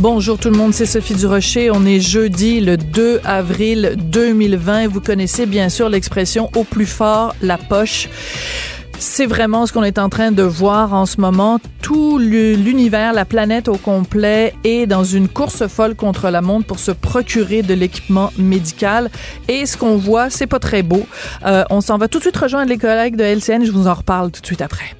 Bonjour tout le monde, c'est Sophie Durocher. On est jeudi le 2 avril 2020. Vous connaissez bien sûr l'expression au plus fort la poche. C'est vraiment ce qu'on est en train de voir en ce moment. Tout l'univers, la planète au complet est dans une course folle contre la montre pour se procurer de l'équipement médical. Et ce qu'on voit, c'est pas très beau. Euh, on s'en va tout de suite rejoindre les collègues de LCN. Je vous en reparle tout de suite après.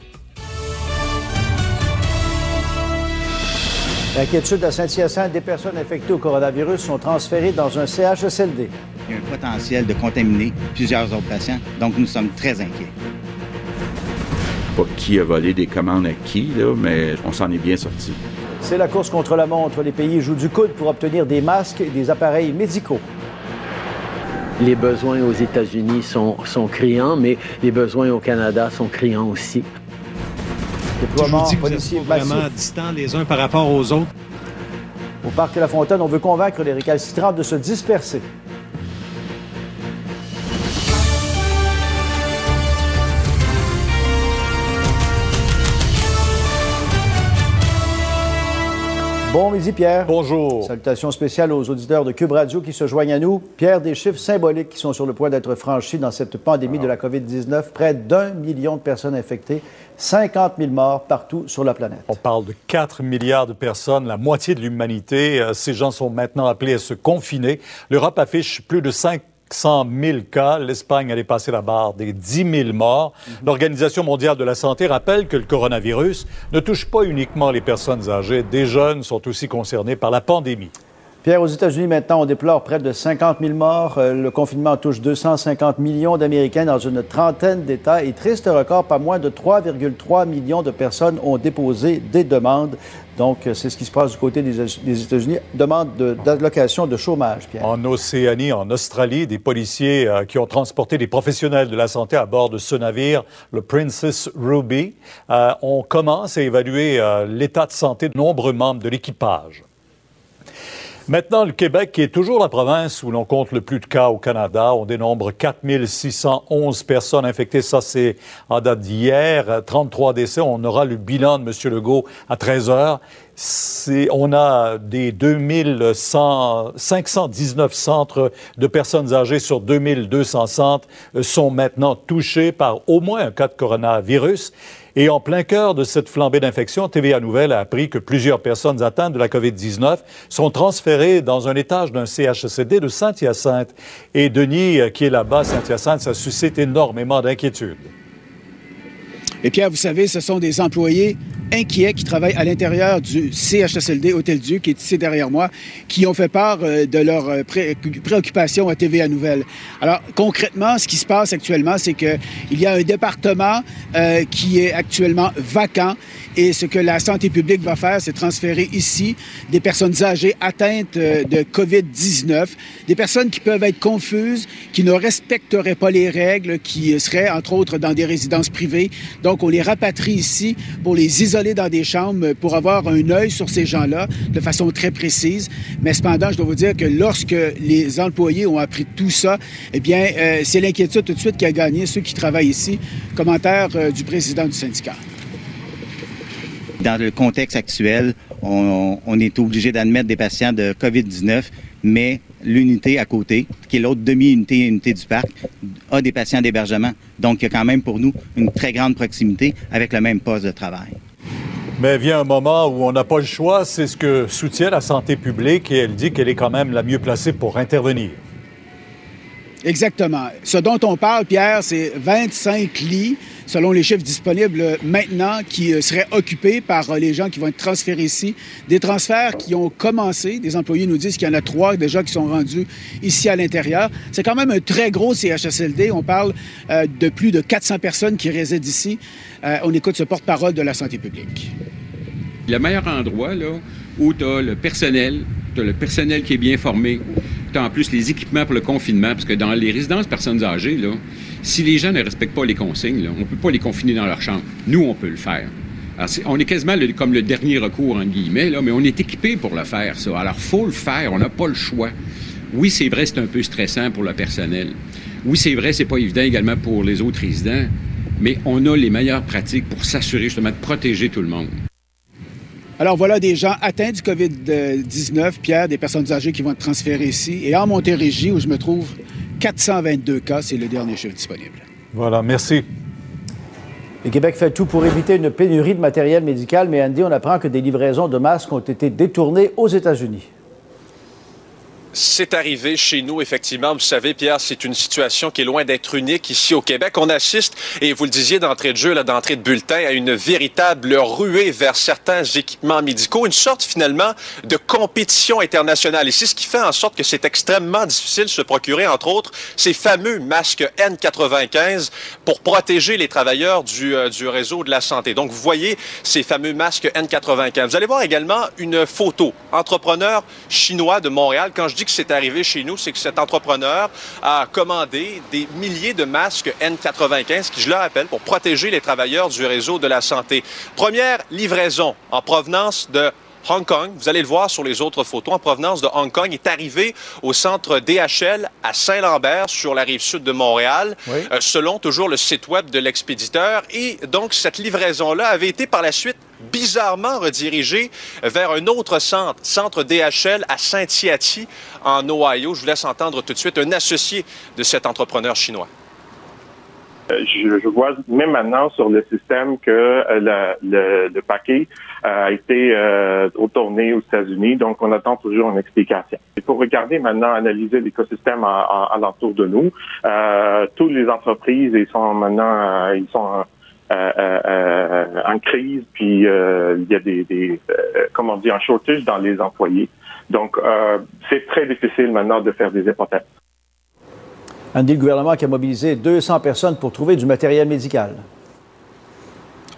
L'inquiétude à Saint-Hyacinthe, des personnes infectées au coronavirus sont transférées dans un CHSLD. Il y a un potentiel de contaminer plusieurs autres patients, donc nous sommes très inquiets pas qui a volé des commandes à qui, là, mais on s'en est bien sorti. C'est la course contre la montre. Les pays jouent du coude pour obtenir des masques et des appareils médicaux. Les besoins aux États-Unis sont, sont criants, mais les besoins au Canada sont criants aussi. Déploiement Je vous dis vraiment distants les uns par rapport aux autres. Au parc La Fontaine, on veut convaincre les récalcitrants de se disperser. Bon midi, Pierre. Bonjour. Salutations spéciales aux auditeurs de Cube Radio qui se joignent à nous. Pierre, des chiffres symboliques qui sont sur le point d'être franchis dans cette pandémie de la COVID-19. Près d'un million de personnes infectées, 50 000 morts partout sur la planète. On parle de 4 milliards de personnes, la moitié de l'humanité. Euh, ces gens sont maintenant appelés à se confiner. L'Europe affiche plus de 5 100 000 cas. L'Espagne a dépassé la barre des 10 000 morts. Mhm. L'Organisation mondiale de la santé rappelle que le coronavirus ne touche pas uniquement les personnes âgées. Des jeunes sont aussi concernés par la pandémie. Pierre, aux États-Unis, maintenant, on déplore près de 50 000 morts. Euh, le confinement touche 250 millions d'Américains dans une trentaine d'États. Et triste record, pas moins de 3,3 millions de personnes ont déposé des demandes. Donc, euh, c'est ce qui se passe du côté des, États-Unis. Demande d'allocation de, chômage, Pierre. En Océanie, en Australie, des policiers euh, qui ont transporté des professionnels de la santé à bord de ce navire, le Princess Ruby, on commence à évaluer l'état de santé de nombreux membres de l'équipage. Maintenant, le Québec, qui est toujours la province où l'on compte le plus de cas au Canada, on dénombre 4611 personnes infectées. Ça, c'est en date d'hier. 33 décès. On aura le bilan de M. Legault à 13 heures. On a des 519 centres de personnes âgées sur 2200 centres euh, sont maintenant touchés par au moins un cas de coronavirus. Et en plein cœur de cette flambée d'infection, TVA Nouvelle a appris que plusieurs personnes atteintes de la COVID-19 sont transférées dans un étage d'un CHSLD de Saint-Hyacinthe. Et Denis, euh, qui est là-bas, Saint-Hyacinthe, ça suscite énormément d'inquiétude. Et Pierre, vous savez, ce sont des employés inquiets qui travaillent à l'intérieur du CHSLD Hôtel-Dieu, qui est ici derrière moi, qui ont fait part euh, de leurs euh, préoccupations à TVA Nouvelle. Alors, concrètement, ce qui se passe actuellement, c'est qu'il y a un département euh, qui est actuellement vacant et ce que la santé publique va faire, c'est transférer ici des personnes âgées atteintes de COVID-19, des personnes qui peuvent être confuses, qui ne respecteraient pas les règles, qui seraient, entre autres, dans des résidences privées. Donc, on les rapatrie ici pour les isoler dans des chambres pour avoir un œil sur ces gens-là de façon très précise. Mais cependant, je dois vous dire que lorsque les employés ont appris tout ça, eh bien, euh, c'est l'inquiétude tout de suite qui a gagné ceux qui travaillent ici. Commentaire euh, du président du syndicat. Dans le contexte actuel, on, est obligé d'admettre des patients de COVID-19, mais l'unité à côté, qui est l'autre demi-unité unité du parc, a des patients d'hébergement. Donc, il y a quand même pour nous une très grande proximité avec le même poste de travail. Mais vient un moment où on n'a pas le choix, c'est ce que soutient la santé publique et elle dit qu'elle est quand même la mieux placée pour intervenir. Exactement. Ce dont on parle, Pierre, c'est 25 lits, selon les chiffres disponibles maintenant, qui euh, seraient occupés par euh, les gens qui vont être transférés ici. Des transferts qui ont commencé. Des employés nous disent qu'il y en a trois déjà qui sont rendus ici à l'intérieur. C'est quand même un très gros CHSLD. On parle euh, de plus de 400 personnes qui résident ici. on écoute ce porte-parole de la santé publique le meilleur endroit là, où tu as le personnel, tu as le personnel qui est bien formé, en plus les équipements pour le confinement, parce que dans les résidences personnes âgées, là, Si les gens ne respectent pas les consignes, on ne peut pas les confiner dans leur chambre. Nous, on peut le faire. on est quasiment comme le dernier recours, en guillemets, là, mais on est équipé pour le faire, ça. Alors, faut le faire, on n'a pas le choix. Oui, c'est vrai, c'est un peu stressant pour le personnel. Oui, c'est vrai, c'est pas évident également pour les autres résidents, mais on a les meilleures pratiques pour s'assurer justement de protéger tout le monde. Alors voilà des gens atteints du COVID-19, Pierre, des personnes âgées qui vont être transférées ici. Et en Montérégie, où je me trouve, 422 cas, c'est le dernier chiffre disponible. Voilà, merci. Le Québec fait tout pour éviter une pénurie de matériel médical, mais Andy, on apprend que des livraisons de masques ont été détournées aux États-Unis. C'est arrivé chez nous, effectivement. Vous savez, Pierre, c'est une situation qui est loin d'être unique ici au Québec. On assiste, et vous le disiez d'entrée de jeu, là, d'entrée de bulletin, à une véritable ruée vers certains équipements médicaux, une sorte finalement de compétition internationale. Et c'est ce qui fait en sorte que c'est extrêmement difficile de se procurer, entre autres, ces fameux masques N95 pour protéger les travailleurs du, euh, du réseau de la santé. Donc, vous voyez ces fameux masques N95. Vous allez voir également une photo. Entrepreneur chinois de Montréal. Quand je que c'est arrivé chez nous, c'est que cet entrepreneur a commandé des milliers de masques N95 qui, je le rappelle, pour protéger les travailleurs du réseau de la santé. Première livraison en provenance de Hong Kong, vous allez le voir sur les autres photos, en provenance de Hong Kong, est arrivé au centre DHL à Saint-Lambert, sur la rive sud de Montréal, euh, selon toujours le site web de l'expéditeur. Et donc, cette livraison-là avait été par la suite bizarrement redirigée vers un autre centre, centre DHL à Saint-Yati, en Ohio. Je vous laisse entendre tout de suite un associé de cet entrepreneur chinois. Euh, je, vois même maintenant sur le système que euh, le, paquet a été retourné aux États-Unis, donc on attend toujours une explication. Il faut regarder maintenant, analyser l'écosystème alentour de nous. toutes les entreprises, ils sont maintenant, ils sont en crise, puis il y a des, des comment dit, un shortage dans les employés. Donc, c'est très difficile maintenant de faire des hypothèses. Andy, le gouvernement qui a mobilisé 200 personnes pour trouver du matériel médical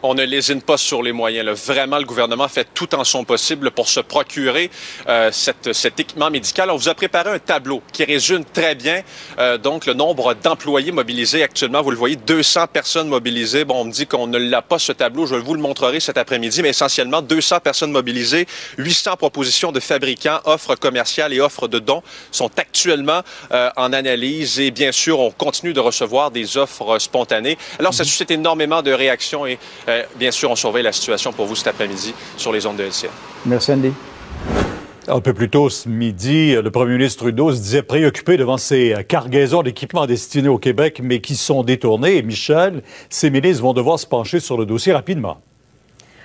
on ne lésine pas sur les moyens. Vraiment, le gouvernement fait tout en son possible pour se procurer euh, cet équipement médical. On vous a préparé un tableau qui résume très bien euh, donc le nombre d'employés mobilisés actuellement. Vous le voyez, 200 personnes mobilisées. Bon, on me dit qu'on ne l'a pas ce tableau. Je vous le montrerai cet après-midi, mais essentiellement 200 personnes mobilisées, 800 propositions de fabricants, offres commerciales et offres de dons sont actuellement euh, en analyse. Et bien sûr, on continue de recevoir des offres spontanées. Alors, ça suscite énormément de réactions et euh, bien sûr, on surveille la situation pour vous cet après-midi sur les ondes de LCN. Merci, Andy. Un peu plus tôt ce midi, le premier ministre Trudeau se disait préoccupé devant ces cargaisons d'équipements destinés au Québec, mais qui sont détournés. Et Michel, ces ministres vont devoir se pencher sur le dossier rapidement.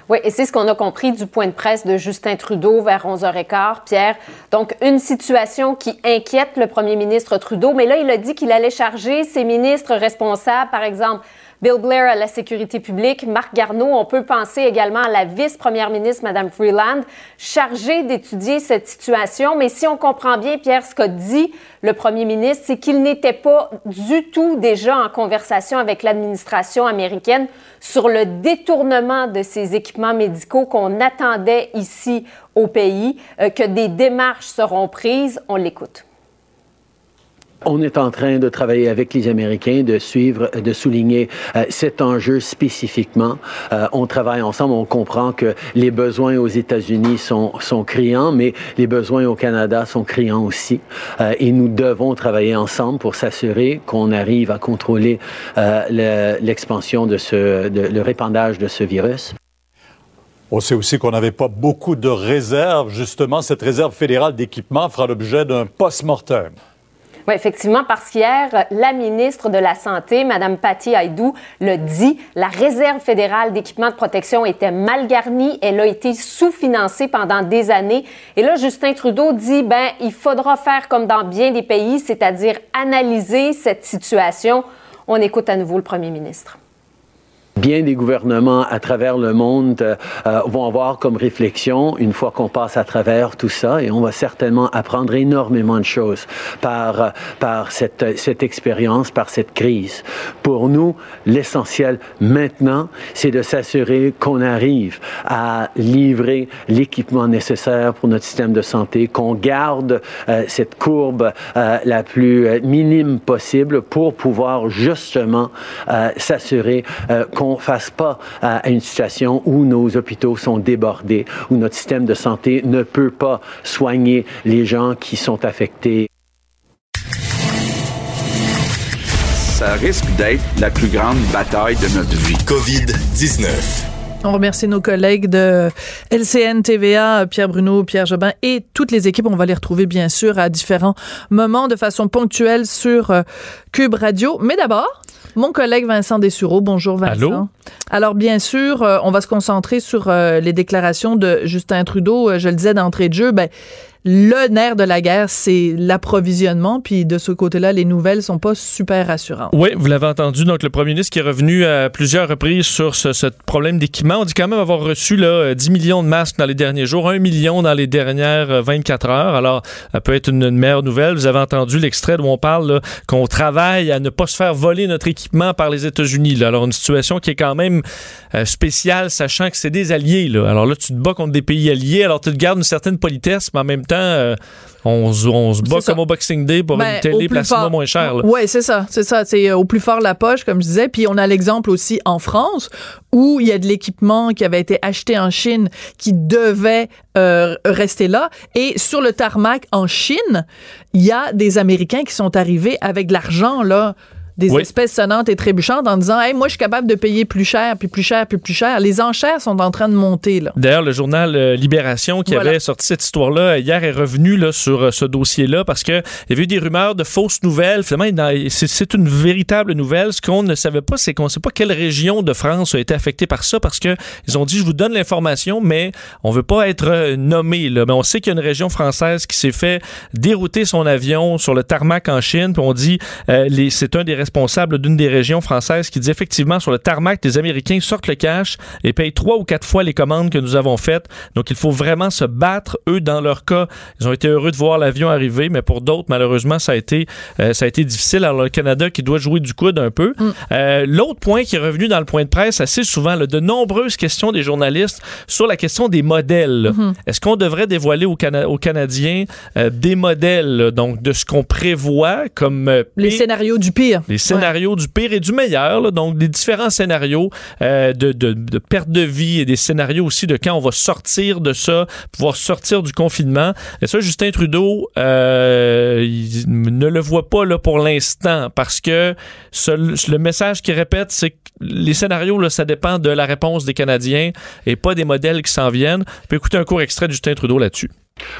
Oui, et c'est ce qu'on a compris du point de presse de Justin Trudeau vers 11h15, Pierre. Donc, une situation qui inquiète le premier ministre Trudeau, mais là, il a dit qu'il allait charger ses ministres responsables, par exemple, Bill Blair à la sécurité publique, Marc Garneau. On peut penser également à la vice-première ministre, Mme Freeland, chargée d'étudier cette situation. Mais si on comprend bien, Pierre, ce qu'a dit le premier ministre, c'est qu'il n'était pas du tout déjà en conversation avec l'administration américaine sur le détournement de ces équipements médicaux qu'on attendait ici au pays, euh, que des démarches seront prises. On l'écoute. On est en train de travailler avec les Américains, de suivre, de souligner euh, cet enjeu spécifiquement. Euh, on travaille ensemble, on comprend que les besoins aux États-Unis sont, sont criants, mais les besoins au Canada sont criants aussi. Euh, et nous devons travailler ensemble pour s'assurer qu'on arrive à contrôler l'expansion de ce, le répandage de ce virus. On sait aussi qu'on n'avait pas beaucoup de réserves. Justement, cette réserve fédérale d'équipement fera l'objet d'un post-mortem. Oui, effectivement, parce qu'hier, la ministre de la Santé, Mme Patty Aydou, le dit, la réserve fédérale d'équipement de protection était mal garnie, elle a été sous-financée pendant des années. Et là, Justin Trudeau dit, ben, il faudra faire comme dans bien des pays, c'est-à-dire analyser cette situation. On écoute à nouveau le premier ministre. Bien des gouvernements à travers le monde euh, euh, vont avoir comme réflexion une fois qu'on passe à travers tout ça et on va certainement apprendre énormément de choses par, euh, par cette, cette expérience, par cette crise. Pour nous, l'essentiel maintenant, c'est de s'assurer qu'on arrive à livrer l'équipement nécessaire pour notre système de santé, qu'on garde cette courbe la plus minime possible pour pouvoir justement s'assurer qu'on ne fasse pas à une situation où nos hôpitaux sont débordés, où notre système de santé ne peut pas soigner les gens qui sont affectés. Ça risque d'être la plus grande bataille de notre vie. COVID-19. On remercie nos collègues de LCN TVA, Pierre Bruno, Pierre Jobin et toutes les équipes. On va les retrouver bien sûr à différents moments de façon ponctuelle sur euh, Cube Radio. Mais d'abord, mon collègue Vincent Dessureau. Bonjour Vincent. Allô? Alors bien sûr, euh, on va se concentrer sur euh, les déclarations de Justin Trudeau. Euh, je le disais d'entrée de jeu, ben le nerf de la guerre, c'est l'approvisionnement. Puis de ce côté-là, les nouvelles sont pas super rassurantes. Oui, vous l'avez entendu. Donc, le premier ministre qui est revenu à plusieurs reprises sur ce, problème d'équipement. On dit quand même avoir reçu là, 10 millions de masques dans les derniers jours, 1 million dans les dernières 24 heures. Alors, ça peut être une, meilleure nouvelle. Vous avez entendu l'extrait où on parle qu'on travaille à ne pas se faire voler notre équipement par les États-Unis. Alors, une situation qui est quand même euh, spéciale, sachant que c'est des alliés. Alors là, tu te bats contre des pays alliés. Alors, tu te gardes une certaine politesse, mais en même temps, euh, on, se bat comme au Boxing Day pour Ben, une télé moins cher. là. Ouais, c'est ça, c'est ça. C'est euh, au plus fort la poche, comme je disais. Puis on a l'exemple aussi en France où il y a de l'équipement qui avait été acheté en Chine qui devait euh, rester là. Et sur le tarmac en Chine, il y a des Américains qui sont arrivés avec de l'argent là des Oui. espèces sonnantes et trébuchantes en disant hey moi je suis capable de payer plus cher puis plus cher puis plus cher les enchères sont en train de monter là D'ailleurs, le journal euh, Libération qui Voilà. avait sorti cette histoire-là euh, hier est revenu là, sur euh, ce dossier-là parce qu'il y avait eu des rumeurs de fausses nouvelles. Finalement, c'est- une véritable nouvelle. Ce qu'on ne savait pas, c'est qu'on ne sait pas quelle région de France a été affectée par ça parce que ils ont dit je vous donne l'information, mais on veut pas être nommé. Là. Mais on sait qu'il y a une région française qui s'est fait dérouter son avion sur le tarmac en Chine. Puis on dit euh, c'est un des responsables d'une des régions françaises qui dit effectivement sur le tarmac, les Américains sortent le cash et payent trois ou quatre fois les commandes que nous avons faites. Donc il faut vraiment se battre. Eux, dans leur cas, ils ont été heureux de voir l'avion arriver, mais pour d'autres, malheureusement, ça a été euh, ça a été difficile. Alors le Canada qui doit jouer du coude un peu. Euh, L'autre point qui est revenu dans le point de presse assez souvent, là, de nombreuses questions des journalistes sur la question des modèles. Mhm. Est-ce qu'on devrait dévoiler aux, Cana- aux Canadiens euh, des modèles, donc de ce qu'on prévoit comme les scénarios du pire les scénarios du pire et du meilleur, là, donc des différents scénarios euh, de, de- de perte de vie et des scénarios aussi de quand on va sortir de ça, pouvoir sortir du confinement. Et ça, Justin Trudeau euh, il ne le voit pas là, pour l'instant parce que ce- le message qu'il répète, c'est que les scénarios, là, ça dépend de la réponse des Canadiens et pas des modèles qui s'en viennent. On peut écouter un court extrait de Justin Trudeau là-dessus.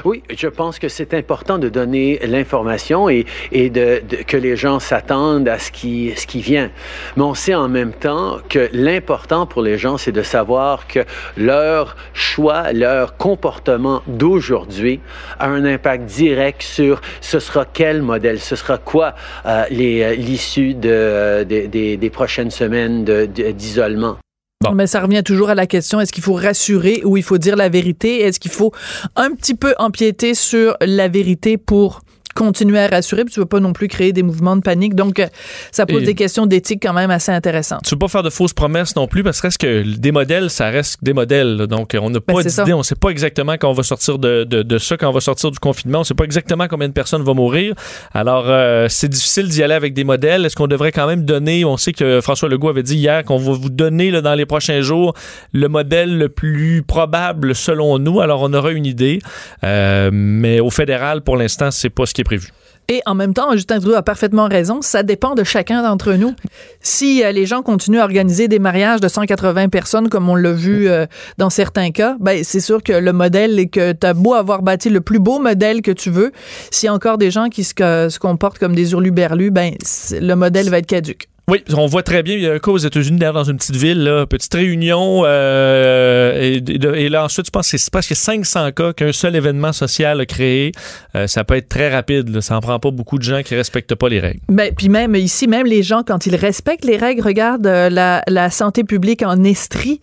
Oui, je pense que c'est important de donner l'information et, et de, de- que les gens s'attendent à ce qui, ce qui vient. Mais on sait en même temps que l'important pour les gens, c'est de savoir que leur choix, leur comportement d'aujourd'hui a un impact direct sur ce sera quel modèle, ce sera quoi euh, euh, l'issue de, des- des- prochaines semaines de- Mais ça revient toujours à la question est-ce qu'il faut rassurer ou il faut dire la vérité? Est-ce qu'il faut un petit peu empiéter sur la vérité pour continuer à rassurer puis tu veux pas non plus créer des mouvements de panique donc euh, ça pose Et- des questions d'éthique quand même assez intéressantes. Tu veux pas faire de fausses promesses non plus parce que reste que des modèles, ça reste des modèles. là. Donc, on n'a Ben, pas d'idée. On sait pas exactement quand on va sortir de, de, de ça, quand on va sortir du confinement. On sait pas exactement combien de personnes vont mourir. Alors, euh, c'est difficile d'y aller avec des modèles. Est-ce qu'on devrait quand même donner, on sait que François Legault avait dit hier qu'on va vous donner là, dans les prochains jours le modèle le plus probable selon nous. Alors, on aura une idée. Euh, mais au fédéral, pour l'instant, c'est pas ce qui est Et en même temps, Justin Trudeau a parfaitement raison, ça dépend de chacun d'entre nous. Si euh, les gens continuent à organiser des mariages de 180 personnes comme on l'a vu euh, dans certains cas, ben c'est sûr que le modèle est que tu as beau avoir bâti le plus beau modèle que tu veux, s'il y a encore des gens qui se, se comportent comme des hurluberlus, ben le modèle va être caduque. Oui, on voit très bien. Il y a un cas aux États-Unis, dans une petite ville, là, petite réunion. Euh, et, là, ensuite, je pense que c'est presque 500 cas qu'un seul événement social a créé. Euh, ça peut être très rapide. Là. Ça en prend pas beaucoup de gens qui respectent pas les règles. Ben, puis même ici, même les gens, quand ils respectent les règles, regarde euh, la, la santé publique en Estrie.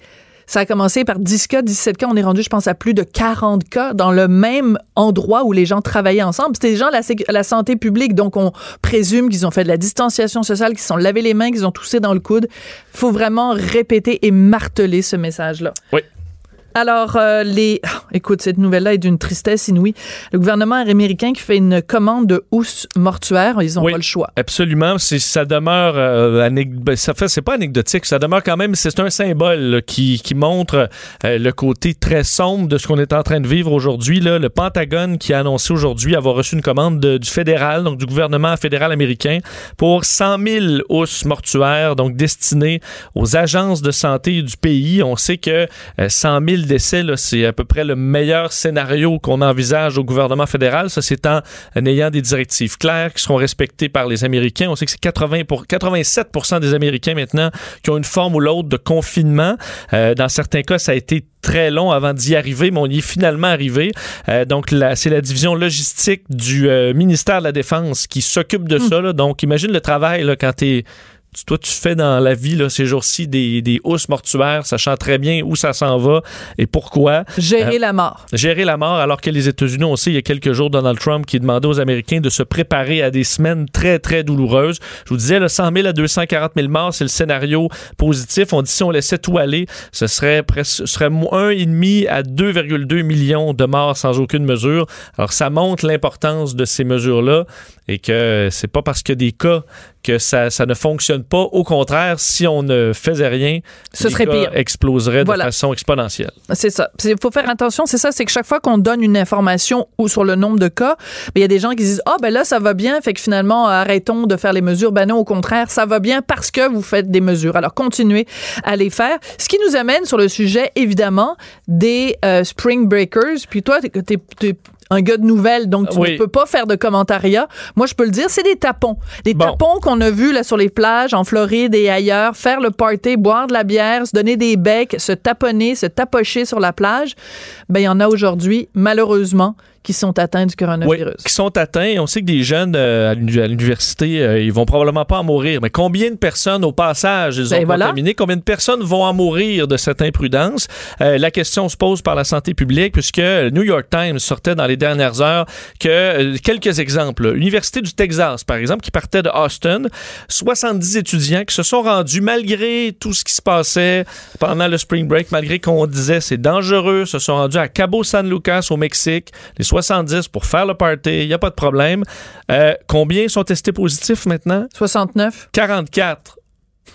Ça a commencé par 10 cas, 17 cas. On est rendu, je pense, à plus de 40 cas dans le même endroit où les gens travaillaient ensemble. C'était des gens de la, la santé publique. Donc, on présume qu'ils ont fait de la distanciation sociale, qu'ils se sont lavé les mains, qu'ils ont toussé dans le coude. faut vraiment répéter et marteler ce message-là. Oui. Alors, euh, les. Ah, Écoute, cette nouvelle-là est d'une tristesse inouïe. Le gouvernement américain qui fait une commande de housses mortuaires, ils n'ont Oui. pas le choix. Absolument, ça demeure euh, ben, ça fait c'est pas anecdotique, ça demeure quand même c'est un symbole là, qui, qui montre euh, le côté très sombre de ce qu'on est en train de vivre aujourd'hui le Pentagone qui a annoncé aujourd'hui avoir reçu une commande de- du fédéral donc du gouvernement fédéral américain pour 100 000 housses mortuaires donc destinées aux agences de santé du pays. On sait que euh, 100 000 décès là, c'est à peu près le meilleur scénario qu'on envisage au gouvernement fédéral, ça c'est en en ayant des directives claires qui seront respectées par les Américains. On sait que c'est 80 pour 87% des Américains maintenant qui ont une forme ou l'autre de confinement. Euh, dans certains cas, ça a été très long avant d'y arriver, mais on y est finalement arrivé. Euh, donc, c'est la division logistique du euh, ministère de la Défense qui s'occupe de ça. là. Donc, imagine le travail là, quand tu toi, tu fais dans la vie là, ces jours-ci des, des housses mortuaires, sachant très bien où ça s'en va et pourquoi. Gérer Euh, la mort. gérer la mort, alors que les États-Unis, on sait, il y a quelques jours, Donald Trump qui demandait aux Américains de se préparer à des semaines très, très douloureuses. Je vous disais, là, 100 000 à 240 000 morts, c'est le scénario positif. On dit si on laissait tout aller, ce serait presque, serait 1,5 à 2,2 millions de morts sans aucune mesure. Alors, ça montre l'importance de ces mesures-là et que c'est pas parce a des cas que ça, ça ne fonctionne pas. Au contraire, si on ne faisait rien, Ce serait pire. exploseraient Voilà. de façon exponentielle. C'est ça. Il faut faire attention, c'est ça, c'est que chaque fois qu'on donne une information ou sur le nombre de cas, il y a des gens qui disent Ah, ben là, ça va bien, fait que finalement, arrêtons de faire les mesures. Ben non, au contraire, ça va bien parce que vous faites des mesures. Alors, continuez à les faire. Ce qui nous amène sur le sujet, évidemment, des euh, Spring Breakers. Puis toi, t'es un gars de nouvelles, donc tu Oui. ne peux pas faire de commentariat. Moi, je peux le dire, c'est des tapons. Des tapons qu'on a vus là, sur les plages, en Floride et ailleurs, faire le party, boire de la bière, se donner des becs, se taponner, se tapocher sur la plage. Ben, il y en a aujourd'hui, malheureusement, qui sont atteints du Oui, coronavirus. qui sont atteints. On sait que des jeunes euh, à l'uni- à l'université, euh, ils vont probablement pas en mourir. Mais combien de personnes, au passage, ils ont Ben voilà. contaminé? Combien de personnes vont en mourir de cette imprudence? Euh, la question se pose par la santé publique, puisque le New York Times sortait dans les dernières heures que euh, quelques exemples. L'Université du Texas, par exemple, qui partait de Austin, 70 étudiants qui se sont rendus malgré tout ce qui se passait pendant le spring break, malgré qu'on disait c'est dangereux, se sont rendus à Cabo San Lucas au Mexique, les 70 pour faire le party, il n'y a pas de problème. Euh, combien sont testés positifs maintenant? 69. 44.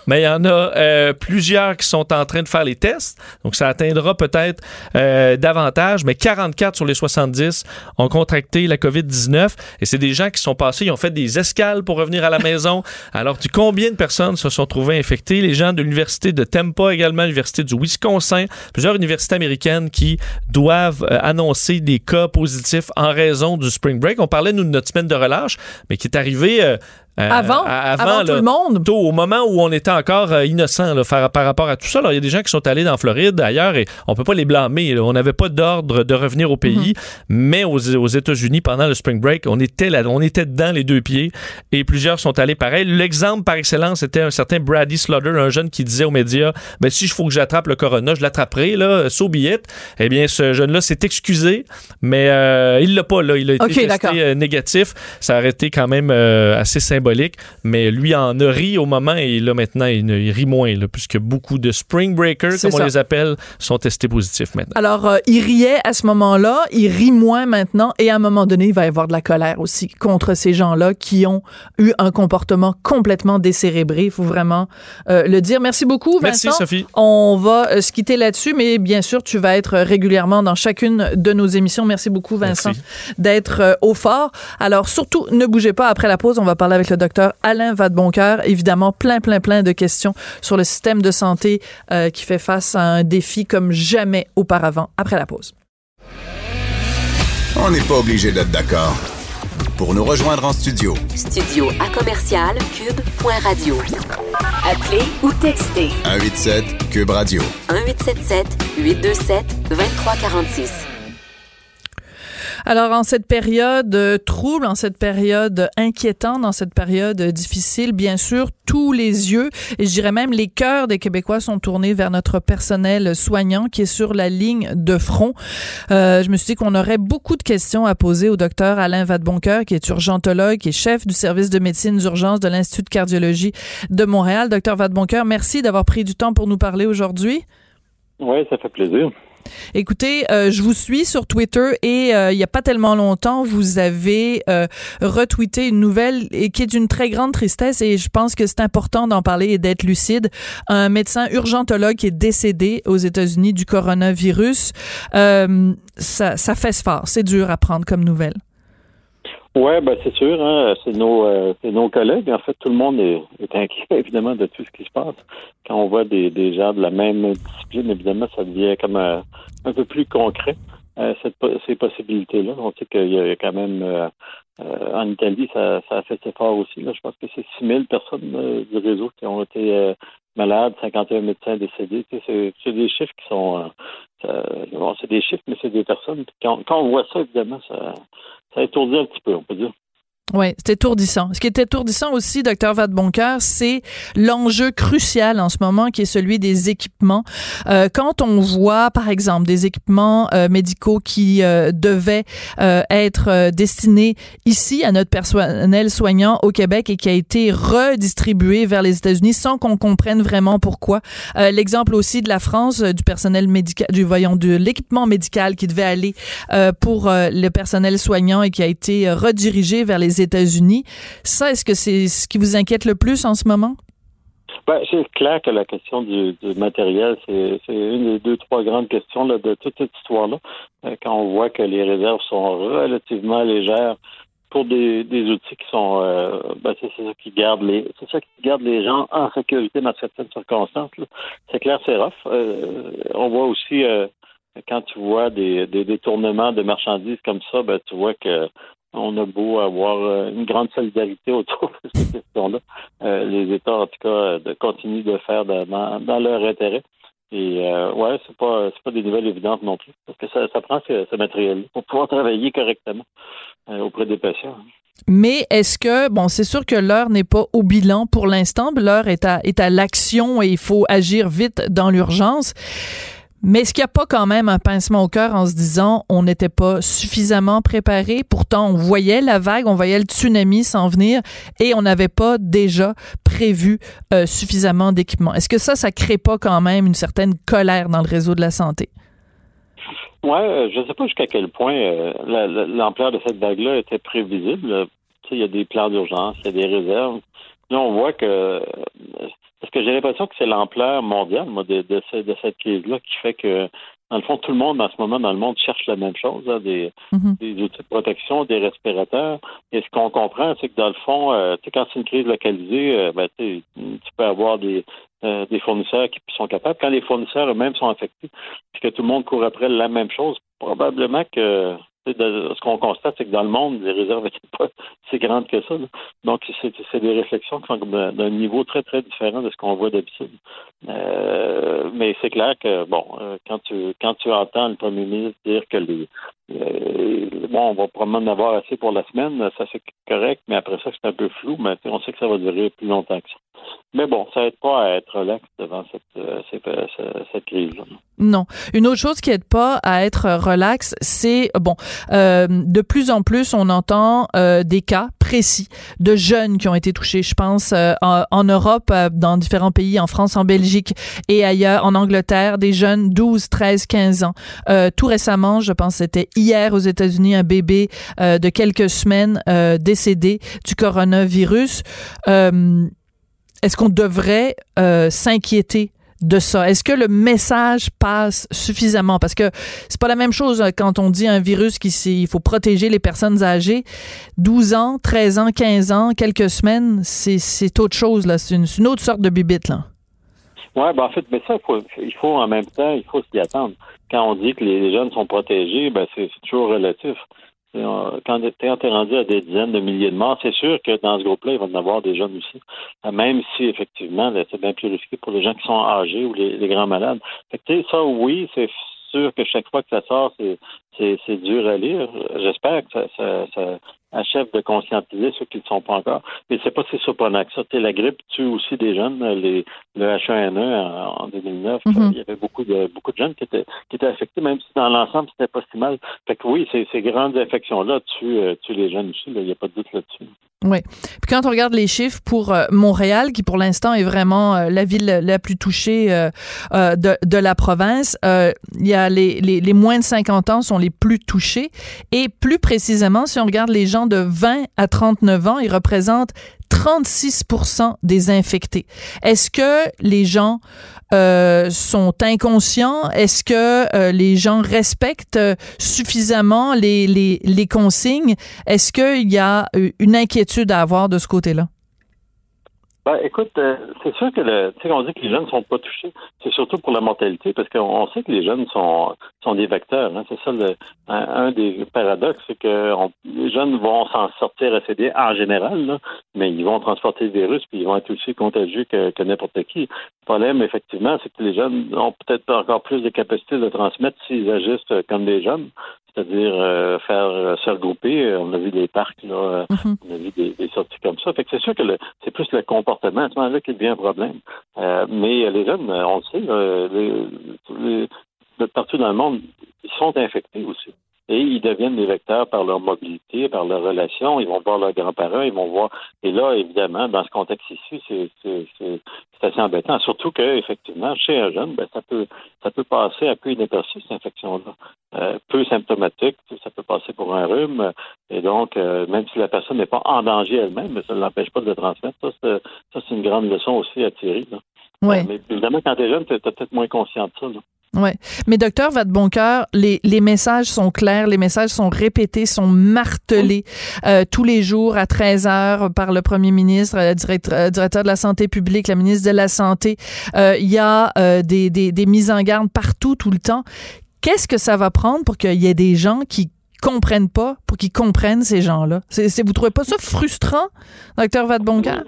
Mais il y en a euh, plusieurs qui sont en train de faire les tests. Donc, ça atteindra peut-être euh, davantage. Mais 44 sur les 70 ont contracté la COVID-19. Et c'est des gens qui sont passés, ils ont fait des escales pour revenir à la maison. Alors, tu combien de personnes se sont trouvées infectées? Les gens de l'Université de Tampa également, l'Université du Wisconsin, plusieurs universités américaines qui doivent euh, annoncer des cas positifs en raison du spring break. On parlait, nous, de notre semaine de relâche, mais qui est arrivée... euh, Avant, avant tout le monde? tôt, au moment où on était encore euh, innocent là, par, par rapport à tout ça. Il y a des gens qui sont allés dans Floride, ailleurs, et on peut pas les blâmer. là. On n'avait pas d'ordre de revenir au pays, mais aux, aux États-Unis, pendant le spring break, on était là, on était dedans les deux pieds, et plusieurs sont allés pareil. L'exemple par excellence était un certain Brady Slaughter, un jeune qui disait aux médias, ben si je faut que j'attrape le corona, je l'attraperai là, so be it. Eh bien, ce jeune-là s'est excusé, mais euh, il l'a pas là, il a été testé euh, négatif. Ça aurait été quand même assez symbolique, mais lui en a ri au moment et là maintenant il, rit moins là, puisque beaucoup de spring breakers, comme on les appelle, sont testés positifs maintenant. Alors, euh, il riait à ce moment-là, il rit moins maintenant, et à un moment donné, il va y avoir de la colère aussi contre ces gens-là qui ont eu un comportement complètement décérébré. Il faut vraiment euh, le dire. Merci beaucoup, Merci, Vincent. Sophie. On va euh, se quitter là-dessus, mais bien sûr, tu vas être régulièrement dans chacune de nos émissions. Merci beaucoup, Vincent, Merci. d'être au fort. Alors, surtout, ne bougez pas. Après la pause, on va parler avec le docteur Alain Vadeboncoeur. Évidemment, plein, plein, plein de questions sur le système de santé euh, qui fait face à un défi comme jamais auparavant. Après la pause. On n'est pas obligé d'être d'accord. Pour nous rejoindre en studio. Studio à commercial cube.radio. Appelez ou textez. 187 cube radio. 1877 827 2346. Alors, en cette période euh, trouble, en cette période inquiétante, dans cette période difficile, bien sûr, tous les yeux, et je dirais même les cœurs des Québécois sont tournés vers notre personnel soignant qui est sur la ligne de front. Euh, je me suis dit qu'on aurait beaucoup de questions à poser au docteur Alain Vadeboncoeur, qui est urgentologue, qui est chef du service de médecine d'urgence de l'Institut de cardiologie de Montréal. Docteur Vadeboncoeur, merci d'avoir pris du temps pour nous parler aujourd'hui. Oui, ça fait plaisir. Écoutez, euh, je vous suis sur Twitter et euh, il n'y a pas tellement longtemps, vous avez euh, retweeté une nouvelle et qui est d'une très grande tristesse et je pense que c'est important d'en parler et d'être lucide. Un médecin urgentologue est décédé aux États-Unis du coronavirus. ça, ça fesse fort. C'est dur à prendre comme nouvelle. Oui, ben c'est sûr, hein, c'est nos euh, nos collègues. En fait, tout le monde est, inquiet évidemment de tout ce qui se passe. Quand on voit des, des gens de la même discipline, évidemment, ça devient comme un, peu plus concret euh, cette, ces possibilités-là. On sait qu'il y a quand même euh, en Italie, ça, a fait fort aussi. Là. Je pense que c'est 6 000 personnes du réseau qui ont été malades, 51 médecins décédés. C'est, c'est des chiffres qui sont bon, c'est des chiffres, mais c'est des personnes. Quand, on voit ça, évidemment, ça étourdit un petit peu, on peut dire. Oui, c'est étourdissant. Ce qui est étourdissant aussi, docteur Vadeboncoeur, c'est l'enjeu crucial en ce moment qui est celui des équipements. Euh, quand on voit, par exemple, des équipements euh, médicaux qui euh, devaient euh, être euh, destinés ici à notre personnel soignant au Québec et qui a été redistribué vers les États-Unis sans qu'on comprenne vraiment pourquoi. L'exemple aussi de la France, du personnel médical, du voyons, de l'équipement médical qui devait aller pour le personnel soignant et qui a été redirigé vers les États-Unis. Ça, est-ce que c'est ce qui vous inquiète le plus en ce moment? Ben, c'est clair que la question du, matériel, c'est une des deux, trois grandes questions de toute cette histoire-là. Euh, quand on voit que les réserves sont relativement légères pour des, outils qui sont euh, ben, c'est ça qui garde les c'est ça qui garde les gens en sécurité dans certaines circonstances. C'est clair, c'est rough. Euh, on voit aussi quand tu vois des, des détournements de marchandises comme ça, ben tu vois que on a beau avoir euh, une grande solidarité autour de cette question-là. Euh, les États, en tout cas, euh, continuent de faire dans, leur intérêt. Et ouais, c'est pas c'est pas des nouvelles évidentes non plus, parce que ça, ça prend ce, ce matériel pour pouvoir travailler correctement auprès des patients. Mais est-ce que, bon, c'est sûr que l'heure n'est pas au bilan pour l'instant, l'heure est à, est à l'action et il faut agir vite dans l'urgence. Mais est-ce qu'il n'y a pas quand même un pincement au cœur en se disant on n'était pas suffisamment préparé? Pourtant, on voyait la vague, on voyait le tsunami s'en venir et on n'avait pas déjà prévu euh, suffisamment d'équipements. Est-ce que ça, ça crée pas quand même une certaine colère dans le réseau de la santé? Oui, euh, je ne sais pas jusqu'à quel point euh, l'ampleur de cette vague-là était prévisible. Il y a des plans d'urgence, il y a des réserves. Là, on voit que parce que j'ai l'impression que c'est l'ampleur mondiale moi, de, de, cette crise-là qui fait que, dans le fond, tout le monde en ce moment dans le monde cherche la même chose, hein, des, mm-hmm. des, outils de protection, des respirateurs. Et ce qu'on comprend, c'est que dans le fond, euh, quand c'est une crise localisée, euh, ben, tu peux avoir des, euh, des fournisseurs qui sont capables. Quand les fournisseurs eux-mêmes sont affectés, puis que tout le monde court après la même chose, probablement que ce qu'on constate, c'est que dans le monde, les réserves n'étaient pas si grandes que ça. Donc, c'est des réflexions qui sont d'un niveau très, très différent de ce qu'on voit d'habitude. Euh, mais c'est clair que, bon, euh, quand tu quand tu entends le premier ministre dire que les, euh, bon, on va probablement en avoir assez pour la semaine, ça c'est correct, mais après ça, c'est un peu flou, mais on sait que ça va durer plus longtemps que ça. Mais bon, ça n'aide pas à être relax devant cette, euh, cette, euh, crise. Non. Une autre chose qui n'aide pas à être relax, c'est, bon, euh, de plus en plus, on entend euh, des cas précis de jeunes qui ont été touchés. Je pense euh, en, en, Europe, dans différents pays, en France, en Belgique et ailleurs, en Angleterre, des jeunes 12, 13, 15 ans. tout récemment, je pense c'était hier aux États-Unis, un bébé de quelques semaines décédé du coronavirus. Est-ce qu'on devrait euh, s'inquiéter de ça? Est-ce que le message passe suffisamment? Parce que c'est pas la même chose euh, quand on dit un virus qui il faut protéger les personnes âgées. 12 ans, 13 ans, 15 ans, quelques semaines, c'est autre chose, là. C'est une, autre sorte de bibite, là. Oui, ben en fait, mais ça, il faut, il faut en même temps, il faut s'y attendre. Quand on dit que les jeunes sont protégés, ben c'est toujours relatif. Quand tu es rendu à des dizaines de milliers de morts, c'est sûr que dans ce groupe-là, il va y en avoir des jeunes aussi. Même si, effectivement, c'est bien plus risqué pour les gens qui sont âgés ou les, grands malades. Ça, oui, c'est sûr que chaque fois que ça sort, c'est dur à lire. J'espère que ça, ça achève de conscientiser ceux qui ne le sont pas encore. Mais c'est pas si surprenant que ça. la grippe tue aussi des jeunes. Les, le H1N1 en, 2009, mm-hmm. il y avait beaucoup de beaucoup de jeunes qui étaient qui étaient affectés, même si dans l'ensemble c'était pas si mal. Fait que oui, ces, ces grandes infections-là tuent, euh, tuent les jeunes aussi. Il n'y a pas de doute là-dessus. Oui. Puis quand on regarde les chiffres pour euh, Montréal, qui pour l'instant est vraiment euh, la ville la plus touchée euh, de, de, la province, il y a les, les, les, moins de 50 ans sont les plus touchés. Et plus précisément, si on regarde les gens de 20 à 39 ans, ils représentent 36% des infectés. Est-ce que les gens euh, sont inconscients? Est-ce que euh, les gens respectent euh, suffisamment les, les, les consignes? Est-ce qu'il y a une inquiétude à avoir de ce côté-là? Ben, écoute, euh, c'est sûr que tu sais, on dit que les jeunes ne sont pas touchés. C'est surtout pour la mortalité, parce qu'on sait que les jeunes sont, sont des vecteurs. Hein. C'est ça le, un, des paradoxes, c'est que les jeunes vont s'en sortir assez bien en général, mais ils vont transporter le virus, puis ils vont être aussi contagieux que, que n'importe qui. Le problème, effectivement, c'est que les jeunes ont peut-être encore plus de capacité de transmettre s'ils agissent comme des jeunes c'est-à-dire euh, faire euh, se regrouper. Euh, on a vu des parcs, là, mhm. on a vu des, sorties comme ça. Fait que c'est sûr que c'est plus le comportement à ce moment-là qui devient un problème. mais les jeunes, on le sait, les, partout dans le monde, ils sont infectés aussi et ils deviennent des vecteurs par leur mobilité, par leur relation. Ils vont voir leurs grands-parents, ils vont voir. Et là, évidemment, dans ce contexte ici, c'est assez embêtant. Surtout que, effectivement, chez un jeune, ben, ça peut ça peut passer un peu inaperçu cette infection-là, euh, peu symptomatique. Ça peut passer pour un rhume. Et donc, euh, même si la personne n'est pas en danger elle-même, ça ne l'empêche pas de le transmettre. Ça, c'est une grande leçon aussi à tirer. Ouais. mais évidemment, quand tu es jeune, tu es peut-être moins conscient de ça. Là. Ouais. Mais docteur Vadeboncoeur, les, messages sont clairs, les messages sont répétés, sont martelés euh, tous les jours à 13 heures par le premier ministre, le directeur, euh, directeur de la santé publique, la ministre de la Santé. Euh, il y a des mises en garde partout, tout le temps. Qu'est-ce que ça va prendre pour qu'il y ait des gens qui comprennent pas, pour qu'ils comprennent ces gens-là? C'est, vous trouvez pas ça frustrant, docteur Vadeboncoeur?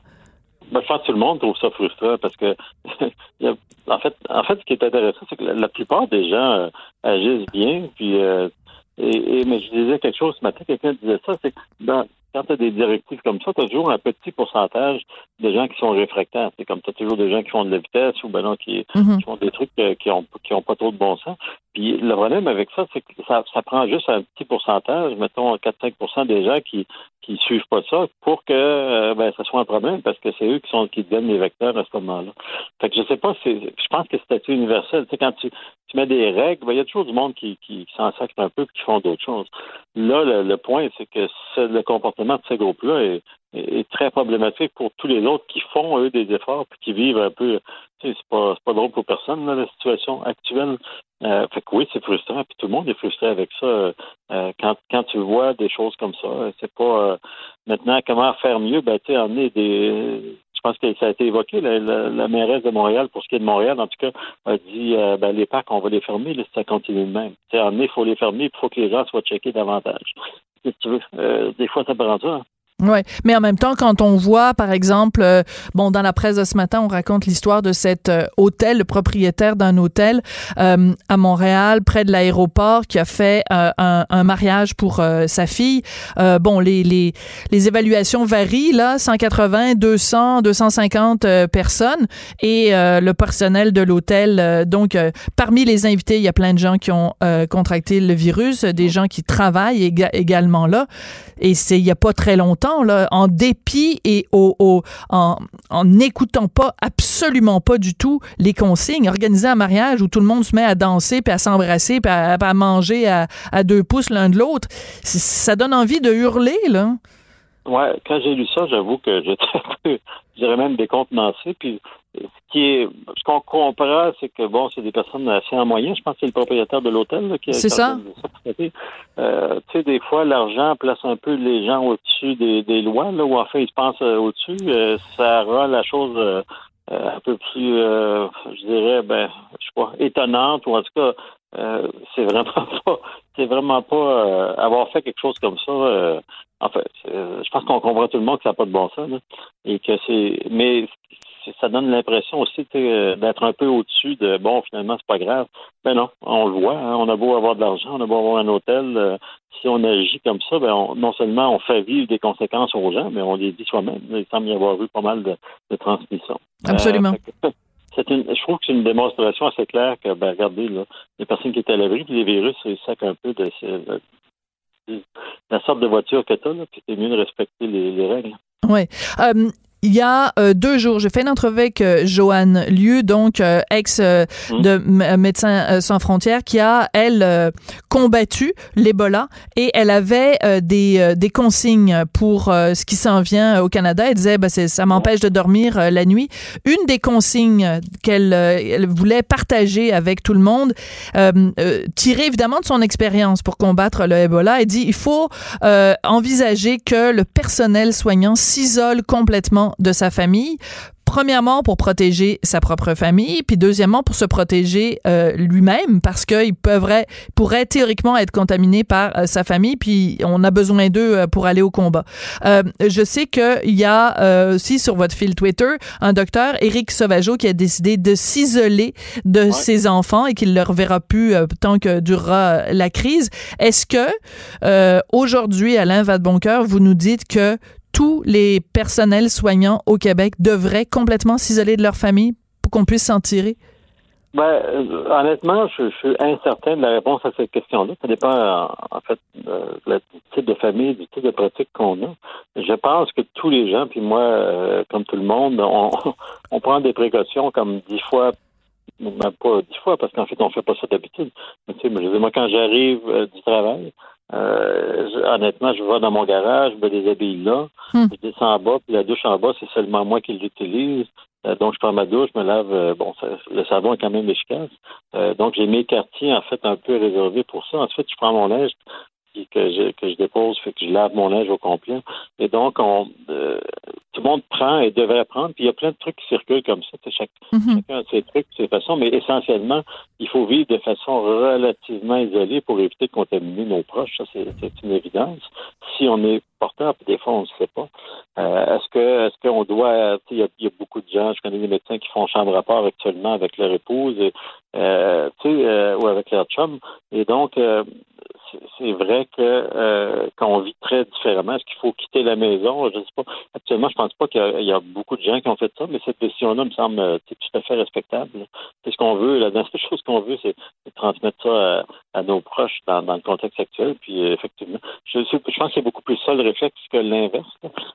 Ben, je pense que tout le monde trouve ça frustrant parce que en fait, en fait, ce qui est intéressant, c'est que la, plupart des gens euh, agissent bien. Puis, euh, et, mais je disais quelque chose ce matin, quelqu'un disait ça, c'est que quand tu as des directives comme ça, tu as toujours un petit pourcentage de gens qui sont réfractaires. C'est comme tu as toujours des gens qui font de la vitesse ou ben non, qui, mhm. font des trucs euh, qui ont qui ont pas trop de bon sens. Puis le problème avec ça, c'est que ça, ça prend juste un petit pourcentage, mettons 4-5% des gens qui qui suivent pas ça pour que euh, ben, ça soit un problème parce que c'est eux qui sont qui donnent les vecteurs à ce moment-là. Fait que je sais pas, je pense que c'est assez universel. Tu sais, quand tu, tu mets des règles, ben, il y a toujours du monde qui, qui, s'en sacre un peu et qui font d'autres choses. Là, le, point, c'est que le comportement de ces groupes-là est, est, très problématique pour tous les autres qui font, eux, des efforts puis qui vivent un peu. Tu sais, c'est pas, pas drôle pour personne, là, la situation actuelle. Euh, fait que oui, c'est frustrant, puis tout le monde est frustré avec ça. Euh, quand, quand tu vois des choses comme ça, c'est pas euh, maintenant comment faire mieux, ben tu sais, emmener des je pense que ça a été évoqué, la, la, mairesse de Montréal, pour ce qui est de Montréal, en tout cas, a dit ben, les parcs, on va les fermer, là, si ça continue de même. Tu sais, il faut les fermer, il faut que les gens soient checkés davantage. tu veux, des fois, ça prend ça. Ouais, mais en même temps, quand on voit, par exemple, euh, bon, dans la presse de ce matin, on raconte l'histoire de cet euh, hôtel, le propriétaire d'un hôtel euh, à Montréal, près de l'aéroport, qui a fait un, un, mariage pour sa fille. bon, les, les, les évaluations varient là, 180, 200, 250 personnes, et le personnel de l'hôtel. donc, parmi les invités, il y a plein de gens qui ont contracté le virus, des gens qui travaillent également là, et c'est il y a pas très longtemps en dépit et en n'écoutant pas, absolument pas du tout les consignes, organiser un mariage où tout le monde se met à danser, puis à s'embrasser, puis à, manger à, deux pouces l'un de l'autre, ça donne envie de hurler, là. Ouais, quand j'ai lu ça, j'avoue que j'étais un peu, je dirais même décontenancé. Puis ce qui est, ce qu'on comprend, c'est que bon, c'est des personnes assez en moyen. Je pense que c'est le propriétaire de l'hôtel qui a. C'est ça. Euh, tu sais, des fois, l'argent place un peu les gens au-dessus des, des lois, là, ou en fait, ils se pensent euh, au-dessus. Euh, ça rend la chose euh, un peu plus, je dirais, ben, je sais pas, étonnante, ou en tout cas, c'est vraiment pas c'est vraiment pas euh, avoir fait quelque chose comme ça. Euh, en fait, je pense qu'on comprend tout le monde que ça n'a pas de bon sens. Et que c'est, mais ça donne l'impression aussi euh, d'être un peu au-dessus de bon, finalement, c'est pas grave. Ben non, on le voit. Hein, on a beau avoir de l'argent, on a beau avoir un hôtel. si on agit comme ça, ben non seulement on fait vivre des conséquences aux gens, mais on les dit soi-même. Il semble y avoir eu pas mal de, de transmission. Absolument je trouve que c'est une démonstration assez claire que, ben, regardez, là, les personnes qui étaient à l'abri, puis les virus, ils sacent un peu de, la sorte de voiture que tu as, puis c'est mieux de respecter les, règles. Oui. Euh, il y a euh, deux jours, j'ai fait une entrevue avec euh, Joanne Lieu, donc euh, ex mmh. de Médecins sans frontières, qui a elle combattu l'Ebola et elle avait des, des consignes pour ce qui s'en vient au Canada. Elle disait, bah, ça m'empêche de dormir la nuit. Une des consignes qu'elle elle voulait partager avec tout le monde, tirée évidemment de son expérience pour combattre le Ebola, elle dit, il faut envisager que le personnel soignant s'isole complètement de sa famille premièrement pour protéger sa propre famille, puis deuxièmement pour se protéger euh, lui-même parce qu'il pourrait, pourrait théoriquement être contaminé par euh, sa famille, puis on a besoin d'eux euh, pour aller au combat. je sais qu'il y a aussi sur votre fil Twitter un docteur, Éric Sauvageau, qui a décidé de s'isoler de ses enfants et qu'il ne le reverra plus tant que durera la crise. Est-ce que aujourd'hui, Alain Vadeboncoeur, vous nous dites que tous les personnels soignants au Québec devraient complètement s'isoler de leur famille pour qu'on puisse s'en tirer? Ben, euh, honnêtement, je, suis incertain de la réponse à cette question-là. Ça dépend, en, fait, du type de famille, du type de pratique qu'on a. Je pense que tous les gens, puis moi, euh, comme tout le monde, on, prend des précautions comme dix fois même pas dix fois, parce qu'en fait, on fait pas ça d'habitude. Mais tu sais, moi, quand j'arrive euh, du travail, euh, honnêtement, je vais dans mon garage, je me déshabille là, hmm. je descends en bas, puis la douche en bas, c'est seulement moi qui l'utilise. Euh, donc, je prends ma douche, je me lave. Euh, bon, le savon est quand même efficace. donc, j'ai mes quartiers, en fait, un peu réservés pour ça. Ensuite, je prends mon linge, que je, que je dépose, fait que je lave mon linge au complet. Et donc, on, euh, tout le monde prend et devrait prendre. Puis il y a plein de trucs qui circulent comme ça. Chaque, mm-hmm. Chacun a ses trucs, ses façons, mais essentiellement, il faut vivre de façon relativement isolée pour éviter de contaminer nos proches. Ça, c'est une évidence. Si on est porteur, puis des fois, on ne sait pas. Euh, est-ce que est-ce qu'on doit. Il y, a, y, a beaucoup de gens, je connais des médecins qui font chambre à part actuellement avec leur épouse, et, euh, euh, ou avec leur chum. Et donc, c'est vrai que euh, qu'on vit très différemment. Est-ce qu'il faut quitter la maison? Je ne sais pas. Actuellement, je pense pas qu'il y, a beaucoup de gens qui ont fait ça, mais cette décision-là me semble euh, tout à fait respectable. C'est ce qu'on veut. La dernière chose qu'on veut, c'est transmettre ça à, nos proches dans, le contexte actuel. Puis euh, effectivement, je, je pense que c'est beaucoup plus ça le réflexe que l'inverse.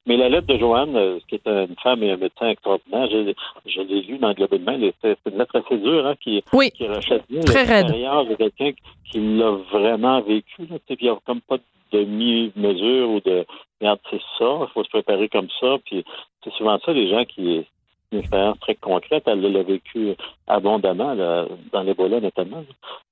Mais la lettre de Joanne, euh, qui est une femme et un médecin extraordinaire, je, je l'ai lu dans le Globe de Mail, c'est une lettre assez dure hein, qui, oui, qui rachète raide. de quelqu'un qui l'a vraiment vécu. Là. Il n'y a comme pas de demi-mesure ou de regarde, c'est ça, il faut se préparer comme ça. Puis c'est souvent ça, les gens qui une expérience très concrète, elle l'a vécu abondamment là, dans l'Ebola notamment.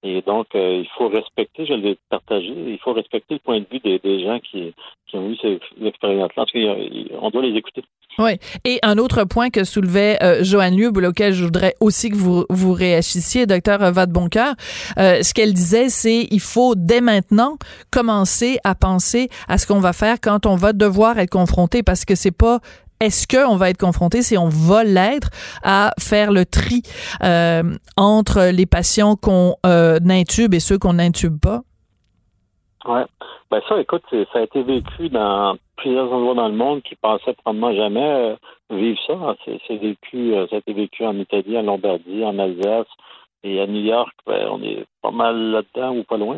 Et donc, euh, il faut respecter, je l'ai partagé, il faut respecter le point de vue des, gens qui, ont eu cette expérience-là, parce doit les écouter. Oui. Et un autre point que soulevait euh, Joanne Lieu, auquel je voudrais aussi que vous, vous réagissiez, docteur Vadeboncoeur, euh, ce qu'elle disait, c'est il faut dès maintenant commencer à penser à ce qu'on va faire quand on va devoir être confronté, parce que c'est pas est-ce qu'on va être confronté, si on va l'être, à faire le tri euh, entre les patients qu'on euh, intube et ceux qu'on n'intube pas? Oui. Ben ça, écoute, ça a été vécu dans plusieurs endroits dans le monde qui pensaient probablement jamais euh, vivre ça. C'est vécu, ça a été vécu en Italie, en Lombardie, en Alsace et à New York. Ben, on est pas mal là-dedans ou pas loin.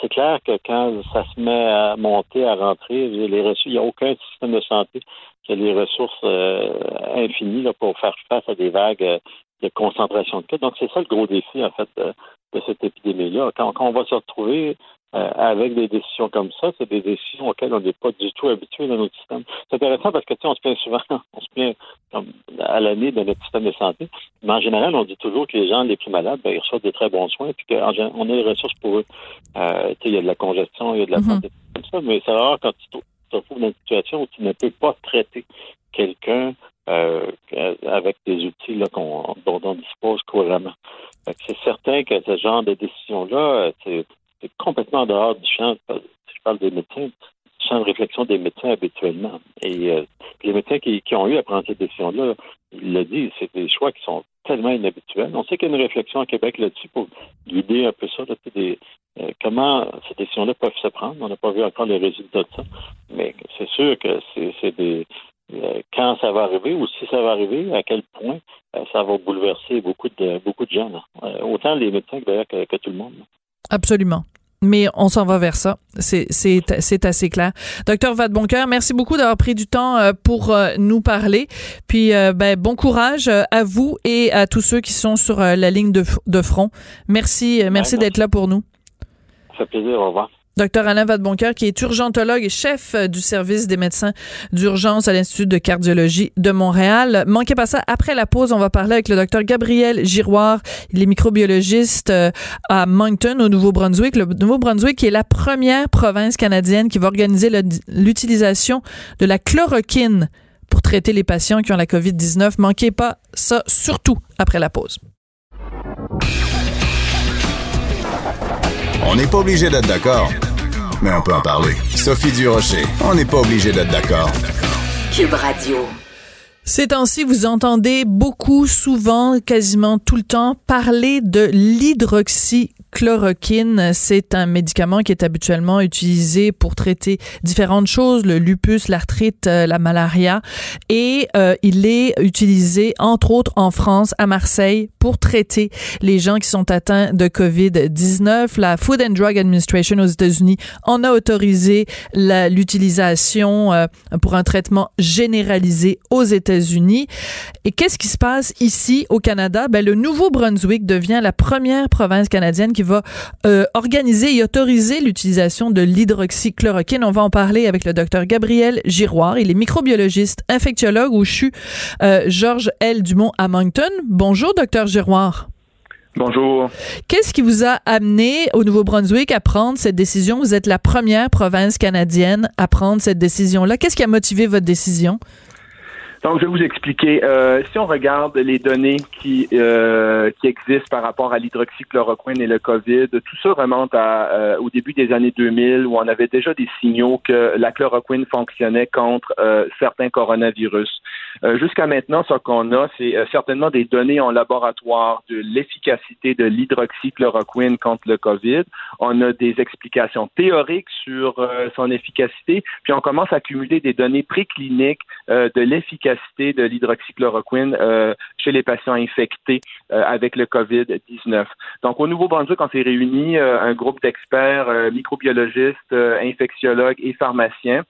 C'est clair que quand ça se met à monter, à rentrer, les reçus, il n'y a aucun système de santé qui a les ressources infinies là, pour faire face à des vagues de concentration de cas. Donc, c'est ça le gros défi, en fait, de, cette épidémie-là. Quand, quand, on va se retrouver euh, avec des décisions comme ça, c'est des décisions auxquelles on n'est pas du tout habitué dans notre système. C'est intéressant parce que, tu sais, on se plaint souvent, on se plaint comme à l'année de notre système de santé, mais en général, on dit toujours que les gens les plus malades, ben, ils reçoivent des très bons soins, puis qu'on a les ressources pour eux. Euh, tu sais, il y a de la congestion, il y a de la mm-hmm. santé, comme ça, mais c'est rare quand tu te retrouves dans une situation où tu ne peux pas traiter quelqu'un euh, avec des outils dont on dispose couramment. C'est certain que ce genre de décision-là, c'est complètement en dehors du champ, je parle des médecins, de réflexion des médecins habituellement. Et euh, les médecins qui, ont eu à prendre cette décision-là, il l'a dit, c'est des choix qui sont tellement inhabituels. On sait qu'il y a une réflexion à Québec là-dessus pour guider un peu ça, euh, comment ces décisions-là peuvent se prendre. On n'a pas vu encore les résultats de ça, mais c'est sûr que c'est des euh, quand ça va arriver ou si ça va arriver, à quel point ça va bouleverser beaucoup de beaucoup de gens, autant les médecins que, que, tout le monde. Absolument mais on s'en va vers ça. C'est assez clair. Docteur Vadeboncoeur, merci beaucoup d'avoir pris du temps pour nous parler. Puis, ben, bon courage à vous et à tous ceux qui sont sur la ligne de, de front. Merci, merci d'être là pour nous. Ça fait plaisir. Au revoir. Docteur Alain Vadeboncoeur, qui est urgentologue et chef euh, du service des médecins d'urgence à l'Institut de cardiologie de Montréal. Manquez pas ça. Après la pause, on va parler avec le docteur Gabriel Giroir. Il est microbiologiste euh, à Moncton, au Nouveau-Brunswick. Le Nouveau-Brunswick est la première province canadienne qui va organiser l'utilisation de la chloroquine pour traiter les patients qui ont la COVID-19. Manquez pas ça, surtout après la pause. On n'est pas obligé d'être d'accord, mais on peut en parler. Sophie Durocher, on n'est pas obligé d'être d'accord. Cube Radio. Ces temps-ci, vous entendez beaucoup, souvent, quasiment tout le temps, parler de l'hydroxy chloroquine, c'est un médicament qui est habituellement utilisé pour traiter différentes choses, le lupus, l'arthrite, euh, la malaria, et euh, il est utilisé entre autres en France, à Marseille, pour traiter les gens qui sont atteints de COVID-19. La Food and Drug Administration aux États-Unis en a autorisé l'utilisation euh, pour un traitement généralisé aux États-Unis. Et qu'est-ce qui se passe ici au Canada? Ben, le Nouveau-Brunswick devient la première province canadienne qui va euh, organiser et autoriser l'utilisation de l'hydroxychloroquine. On va en parler avec le docteur Gabriel Giroir. Il est microbiologiste, infectiologue au CHU euh, Georges L. Dumont à Moncton. Bonjour, docteur Giroir. Bonjour. Qu'est-ce qui vous a amené au Nouveau-Brunswick à prendre cette décision? Vous êtes la première province canadienne à prendre cette décision-là. Qu'est-ce qui a motivé votre décision? Donc, je vais vous expliquer. Euh, si on regarde les données qui, euh, qui existent par rapport à l'hydroxychloroquine et le COVID, tout ça remonte euh, au début des années 2000 où on avait déjà des signaux que la chloroquine fonctionnait contre certains coronavirus. Jusqu'à maintenant, ce qu'on a, c'est certainement des données en laboratoire de l'efficacité de l'hydroxychloroquine contre le COVID. On a des explications théoriques sur son efficacité, puis on commence à accumuler des données précliniques de l'efficacité de l'hydroxychloroquine euh, chez les patients infectés euh, avec le COVID-19. Donc, au Nouveau-Brunswick, on s'est réunis, euh, un groupe d'experts, microbiologistes, infectiologues et pharmaciens.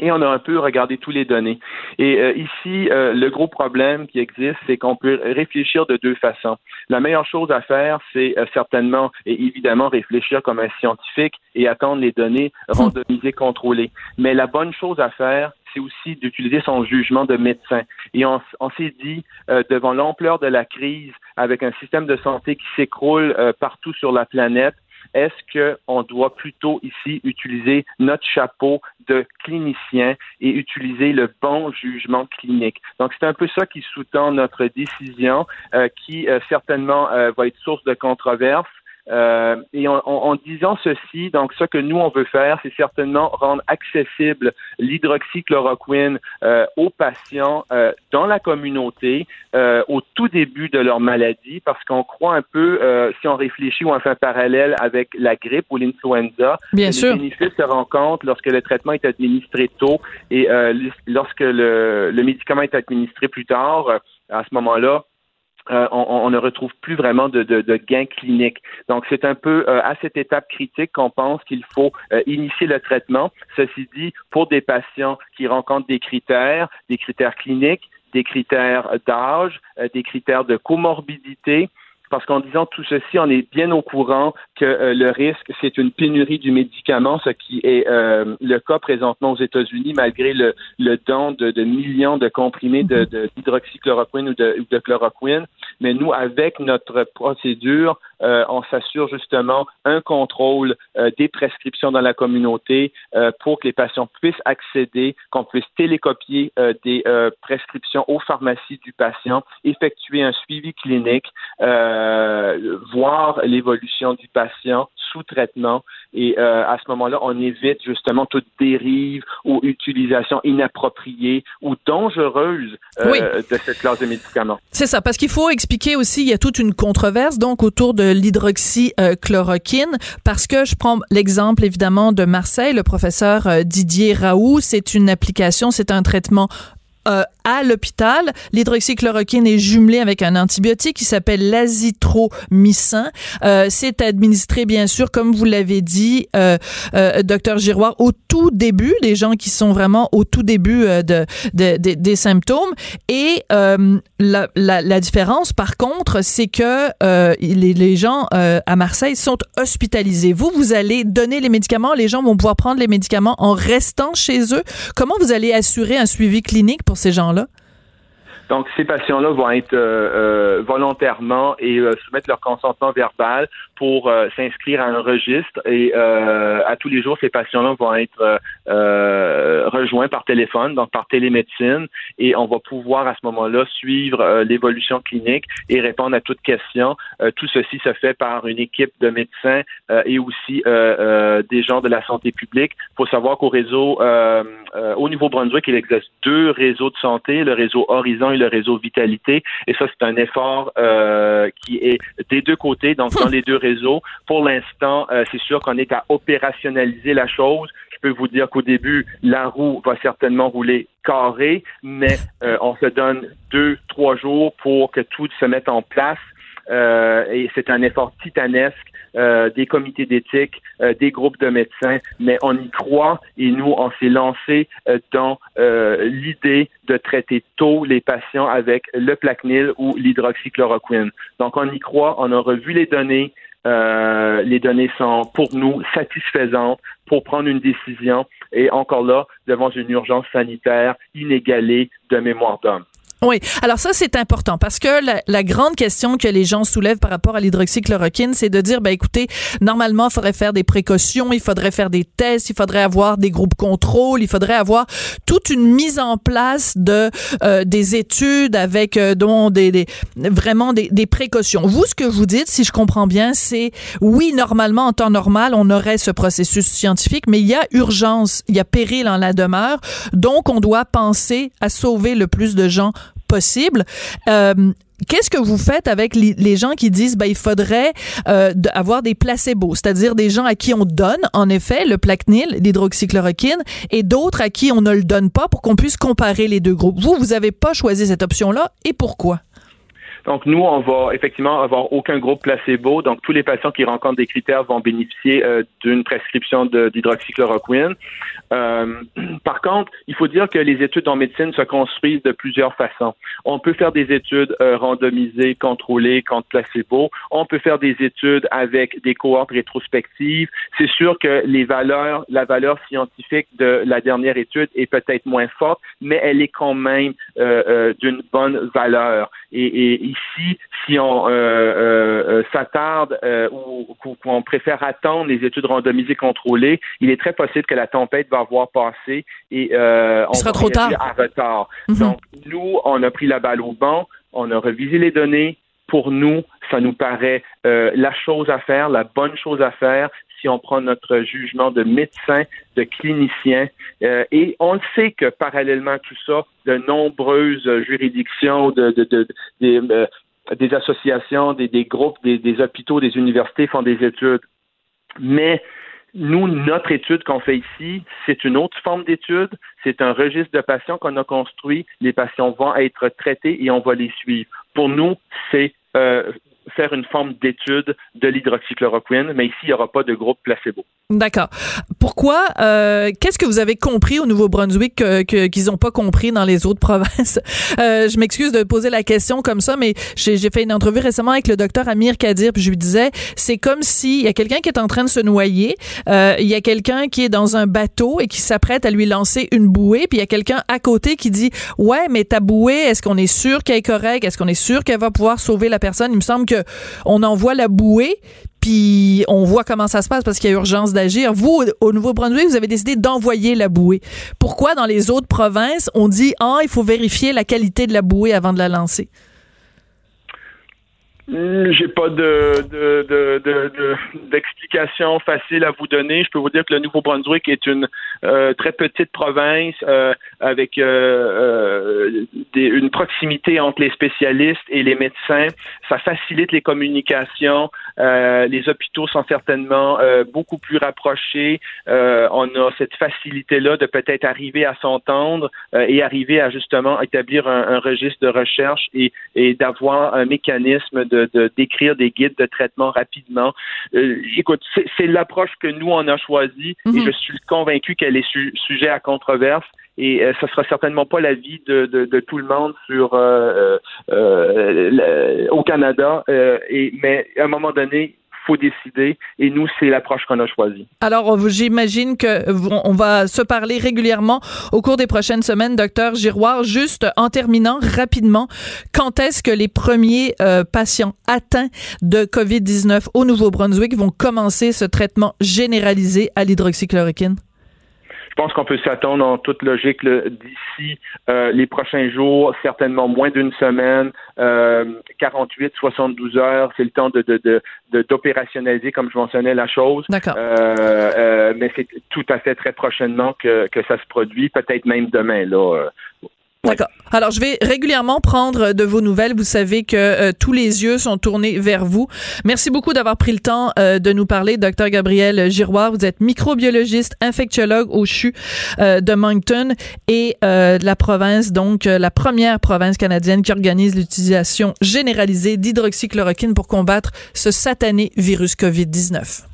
Et on a un peu regardé tous les données. Et ici, le gros problème qui existe, c'est qu'on peut réfléchir de deux façons. La meilleure chose à faire, c'est certainement et évidemment réfléchir comme un scientifique et attendre les données randomisées, contrôlées. Mais la bonne chose à faire, c'est aussi d'utiliser son jugement de médecin. Et on, s'est dit, euh, devant l'ampleur de la crise, avec un système de santé qui s'écroule euh, partout sur la planète, est-ce qu'on doit plutôt ici utiliser notre chapeau de clinicien et utiliser le bon jugement clinique? Donc, c'est un peu ça qui sous-tend notre décision, euh, qui certainement va être source de controverse. Euh, et en, disant ceci, donc ce que nous on veut faire, c'est certainement rendre accessible l'hydroxychloroquine euh, aux patients euh, dans la communauté au tout début de leur maladie, parce qu'on croit un peu, si on réfléchit ou on fait un parallèle avec la grippe ou l'influenza, les bénéfices se rencontrent lorsque le traitement est administré tôt et lorsque le, le médicament est administré plus tard. à ce moment-là, euh, on, ne retrouve plus vraiment de, de, gains cliniques. Donc, c'est un peu euh, à cette étape critique qu'on pense qu'il faut euh, initier le traitement. Ceci dit, pour des patients qui rencontrent des critères, des critères cliniques, des critères d'âge, des critères de comorbidité, parce qu'en disant tout ceci, on est bien au courant que euh, le risque, c'est une pénurie du médicament, ce qui est euh, le cas présentement aux États-Unis, malgré le, don de, millions de comprimés d'hydroxychloroquine ou de, de chloroquine. Mais nous, avec notre procédure, euh, on s'assure justement un contrôle euh, des prescriptions dans la communauté euh, pour que les patients puissent accéder, qu'on puisse télécopier des prescriptions aux pharmacies du patient, effectuer un suivi clinique, voir l'évolution du patient sous traitement et à ce moment-là, on évite justement toute dérive ou utilisation inappropriée ou dangereuse de cette classe de médicaments. C'est ça, parce qu'il faut expliquer aussi, il y a toute une controverse donc autour de l'hydroxychloroquine, parce que je prends l'exemple évidemment de Marseille, le professeur euh, Didier Raoult, c'est une application, c'est un traitement euh, à l'hôpital. L'hydroxychloroquine est jumelée avec un antibiotique qui s'appelle l'azithromycin. Euh, c'est administré, bien sûr, comme vous l'avez dit, euh, euh, docteur Giroir, au tout début, des gens qui sont vraiment au tout début euh, de, de, de, des symptômes. Et la, la, la, différence, par contre, c'est que les, les, gens à Marseille sont hospitalisés. Vous, vous allez donner les médicaments, les gens vont pouvoir prendre les médicaments en restant chez eux. Comment vous allez assurer un suivi clinique pour ces gens-là? Donc, ces patients-là vont être euh, euh, volontairement et euh, soumettre leur consentement verbal pour euh, s'inscrire à un registre et euh, à tous les jours, ces patients-là vont être rejoints par téléphone, donc par télémédecine, et on va pouvoir à ce moment-là suivre l'évolution clinique et répondre à toutes questions. tout ceci se fait par une équipe de médecins et aussi des gens de la santé publique. Il faut savoir qu'au réseau, au niveau Brunswick, il existe deux réseaux de santé, le réseau Horizon et le réseau Vitalité, et ça, c'est un effort qui est des deux côtés, donc dans les deux réseau. Pour l'instant, euh, c'est sûr qu'on est à opérationnaliser la chose. Je peux vous dire qu'au début, la roue va certainement rouler carré, mais euh, on se donne deux, trois jours pour que tout se mette en place. Euh, et c'est un effort titanesque euh, des comités d'éthique, euh, des groupes de médecins, mais on y croit et nous, on s'est lancé dans l'idée de traiter tôt les patients avec le Plaquenil ou l'hydroxychloroquine. Donc, on y croit, on a revu les données, euh, les données sont pour nous satisfaisantes pour prendre une décision et encore là, devant une urgence sanitaire inégalée de mémoire d'homme. Oui. Alors ça, c'est important parce que la, la, grande question que les gens soulèvent par rapport à l'hydroxychloroquine, c'est de dire, ben écoutez, normalement, il faudrait faire des précautions, il faudrait faire des tests, il faudrait avoir des groupes contrôle, il faudrait avoir toute une mise en place de euh, des études avec euh, dont des, des vraiment des, des, précautions. Vous, ce que vous dites, si je comprends bien, c'est oui, normalement, en temps normal, on aurait ce processus scientifique, mais il y a urgence, il y a péril en la demeure, donc on doit penser à sauver le plus de gens Euh, Qu'est-ce que vous faites avec les, gens qui disent ben il faudrait euh, avoir des placebos, c'est-à-dire des gens à qui on donne en effet le Plaquenil, l'hydroxychloroquine, et d'autres à qui on ne le donne pas pour qu'on puisse comparer les deux groupes. Vous, vous avez pas choisi cette option-là et pourquoi? Donc, nous, on va effectivement avoir aucun groupe placebo. Donc, tous les patients qui rencontrent des critères vont bénéficier euh, d'une prescription d'hydroxychloroquine. Euh, par contre, il faut dire que les études en médecine se construisent de plusieurs façons. On peut faire des études euh, randomisées, contrôlées contre placebo. On peut faire des études avec des cohortes rétrospectives. C'est sûr que les valeurs, la valeur scientifique de la dernière étude est peut-être moins forte, mais elle est quand même euh, d'une bonne valeur. Et, et, ici, si on euh, euh, s'attarde euh, ou qu'on préfère attendre les études randomisées contrôlées, il est très possible que la tempête va avoir passé et on sera trop tard. à retard. Mhm. Donc, nous, on a pris la balle au banc, on a revisé les données. Pour nous, ça nous paraît la chose à faire, la bonne chose à faire si on prend notre jugement de médecin, de clinicien. Euh, et on sait que parallèlement à tout ça, de nombreuses juridictions, de, de, de, euh, des associations, des, des groupes, des, des, hôpitaux, des universités font des études. Mais nous, notre étude qu'on fait ici, c'est une autre forme d'étude. C'est un registre de patients qu'on a construit. Les patients vont être traités et on va les suivre. Pour nous, c'est euh, faire une forme d'étude de l'hydroxychloroquine, mais ici, il n'y aura pas de groupe placebo. D'accord. Pourquoi? Euh, Qu'est-ce que vous avez compris au Nouveau-Brunswick qu'ils que, n'ont pas compris dans les autres provinces? Euh, je m'excuse de poser la question comme ça, mais j'ai fait une entrevue récemment avec le docteur Amir Kadir, puis je lui disais, c'est comme s'il y a quelqu'un qui est en train de se noyer, euh, il y a quelqu'un qui est dans un bateau et qui s'apprête à lui lancer une bouée, puis il y a quelqu'un à côté qui dit, ouais, mais ta bouée, est-ce qu'on est sûr qu'elle est correcte? Est-ce qu'on est sûr qu'elle va pouvoir sauver la personne? Il me semble que on envoie la bouée, puis on voit comment ça se passe parce qu'il y a urgence d'agir. Vous, au Nouveau-Brunswick, vous avez décidé d'envoyer la bouée. Pourquoi dans les autres provinces, on dit, ah, il faut vérifier la qualité de la bouée avant de la lancer? J'ai pas de, de, de, d'explication facile à vous donner. Je peux vous dire que le Nouveau-Brunswick est une euh, très petite province euh, avec euh, une proximité entre les spécialistes et les médecins. Ça facilite les communications. Les hôpitaux sont certainement beaucoup plus rapprochés. on a cette facilité-là de peut-être arriver à s'entendre et arriver à justement établir un, un registre de recherche et, et d'avoir un mécanisme de d'écrire des guides de traitement rapidement. Euh, écoute, c'est l'approche que nous on a choisie et mhm. je suis convaincu qu'elle est sujet à controverse et ce euh, ce sera certainement pas l'avis de, de, tout le monde sur euh, au Canada. et mais à un moment donné, faut décider. Et nous, c'est l'approche qu'on a choisie. Alors, j'imagine que on va se parler régulièrement au cours des prochaines semaines, docteur Giroir. Juste en terminant rapidement, quand est-ce que les premiers euh, patients atteints de COVID-19 au Nouveau-Brunswick vont commencer ce traitement généralisé à l'hydroxychloroquine? Je pense qu'on peut s'attendre en toute logique d'ici euh, les prochains jours, certainement moins d'une semaine, euh, 48, 72 heures, c'est le temps de, d'opérationnaliser, comme je mentionnais, la chose. D'accord. Euh, euh, mais c'est tout à fait très prochainement que, que ça se produit, peut-être même demain. Là, D'accord. Alors, je vais régulièrement prendre de vos nouvelles. Vous savez que euh, tous les yeux sont tournés vers vous. Merci beaucoup d'avoir pris le temps euh, de nous parler, docteur Gabriel Giroir. Vous êtes microbiologiste, infectiologue au CHU euh, de Moncton et de la province, donc la première province canadienne qui organise l'utilisation généralisée d'hydroxychloroquine pour combattre ce satané virus COVID-19.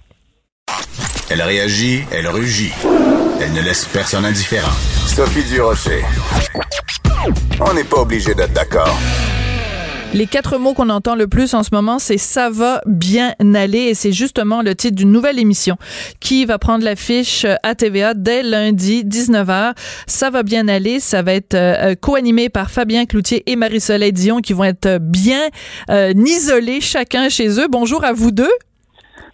Elle réagit, elle rugit. Elle ne laisse personne indifférent. Sophie Durocher. On n'est pas obligé d'être d'accord. Les quatre mots qu'on entend le plus en ce moment, c'est ça va bien aller et c'est justement le titre d'une nouvelle émission qui va prendre l'affiche à TVA dès lundi 19h. Ça va bien aller, ça va être euh, co-animé par Fabien Cloutier et Marie-Soleil Dion qui vont être bien euh, isolés chacun chez eux. Bonjour à vous deux.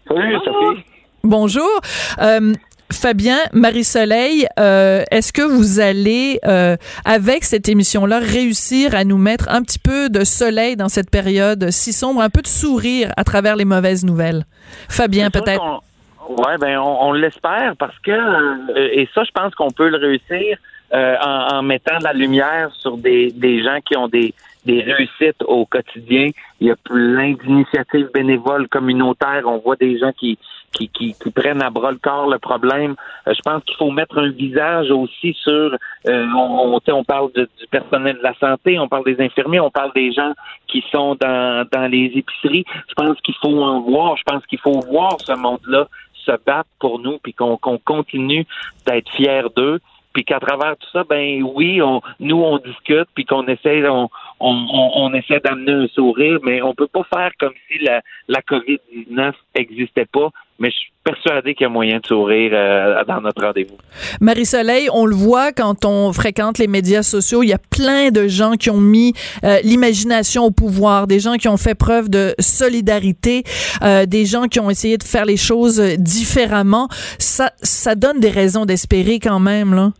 Salut Sophie. Bonjour. Euh, Fabien, Marie-Soleil, euh, est-ce que vous allez, euh, avec cette émission-là, réussir à nous mettre un petit peu de soleil dans cette période si sombre, un peu de sourire à travers les mauvaises nouvelles? Fabien, peut-être. Oui, ben on, l'espère parce que, et ça, je pense qu'on peut le réussir en, mettant de la lumière sur des, des gens qui ont des, des réussites au quotidien. Il y a plein d'initiatives bénévoles communautaires. On voit des gens qui qui, qui, prennent à bras le corps le problème. Euh, je pense qu'il faut mettre un visage aussi sur, euh, on, on, parle du personnel de la santé, on parle des infirmiers, on parle des gens qui sont dans, dans les épiceries. Je pense qu'il faut en voir, je pense qu'il faut voir ce monde-là se battre pour nous, puis qu'on continue d'être fiers d'eux puis qu'à travers tout ça, ben oui, on, nous on discute, puis qu'on essaie, on, on, on essaie d'amener un sourire, mais on peut pas faire comme si la, la COVID-19 n'existait pas, mais je suis persuadé qu'il y a moyen de sourire euh, dans notre rendez-vous. Marie-Soleil, on le voit quand on fréquente les médias sociaux, il y a plein de gens qui ont mis euh, l'imagination au pouvoir, des gens qui ont fait preuve de solidarité, euh, des gens qui ont essayé de faire les choses différemment. Ça, ça donne des raisons d'espérer quand même.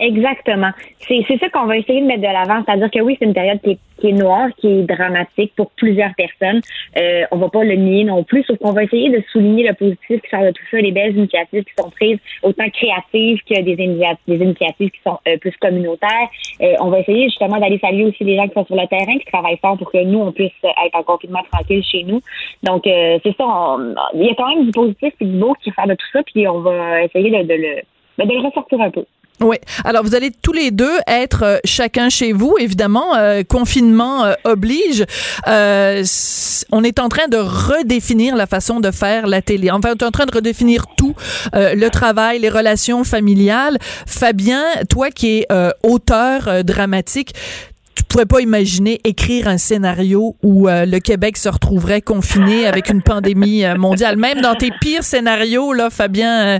Exactement. C'est, ça qu'on va essayer de mettre de l'avant. C'est-à-dire que oui, c'est une période qui est, qui est noire, qui est dramatique pour plusieurs personnes. Euh, on va pas le nier non plus, sauf qu'on va essayer de souligner le positif qui sort de tout ça, les belles initiatives qui sont prises, autant créatives que des, des initiatives qui sont euh, plus communautaires. Euh, on va essayer justement d'aller saluer aussi les gens qui sont sur le terrain, qui travaillent fort pour que nous, on puisse être en confinement tranquille chez nous. Donc, euh, c'est ça. il y a quand même du positif et du beau qui sort de tout ça, puis on va essayer de, de le, ben, de le ressortir un peu. Oui. Alors, vous allez tous les deux être euh, chacun chez vous, évidemment. Euh, confinement euh, oblige. on est en train de redéfinir la façon de faire la télé. Enfin, on est en train de redéfinir tout. le travail, les relations familiales. Fabien, toi qui es auteur dramatique, pouvais pas imaginer écrire un scénario où euh, le Québec se retrouverait confiné avec une pandémie euh, mondiale. Même dans tes pires scénarios, là, Fabien. Euh,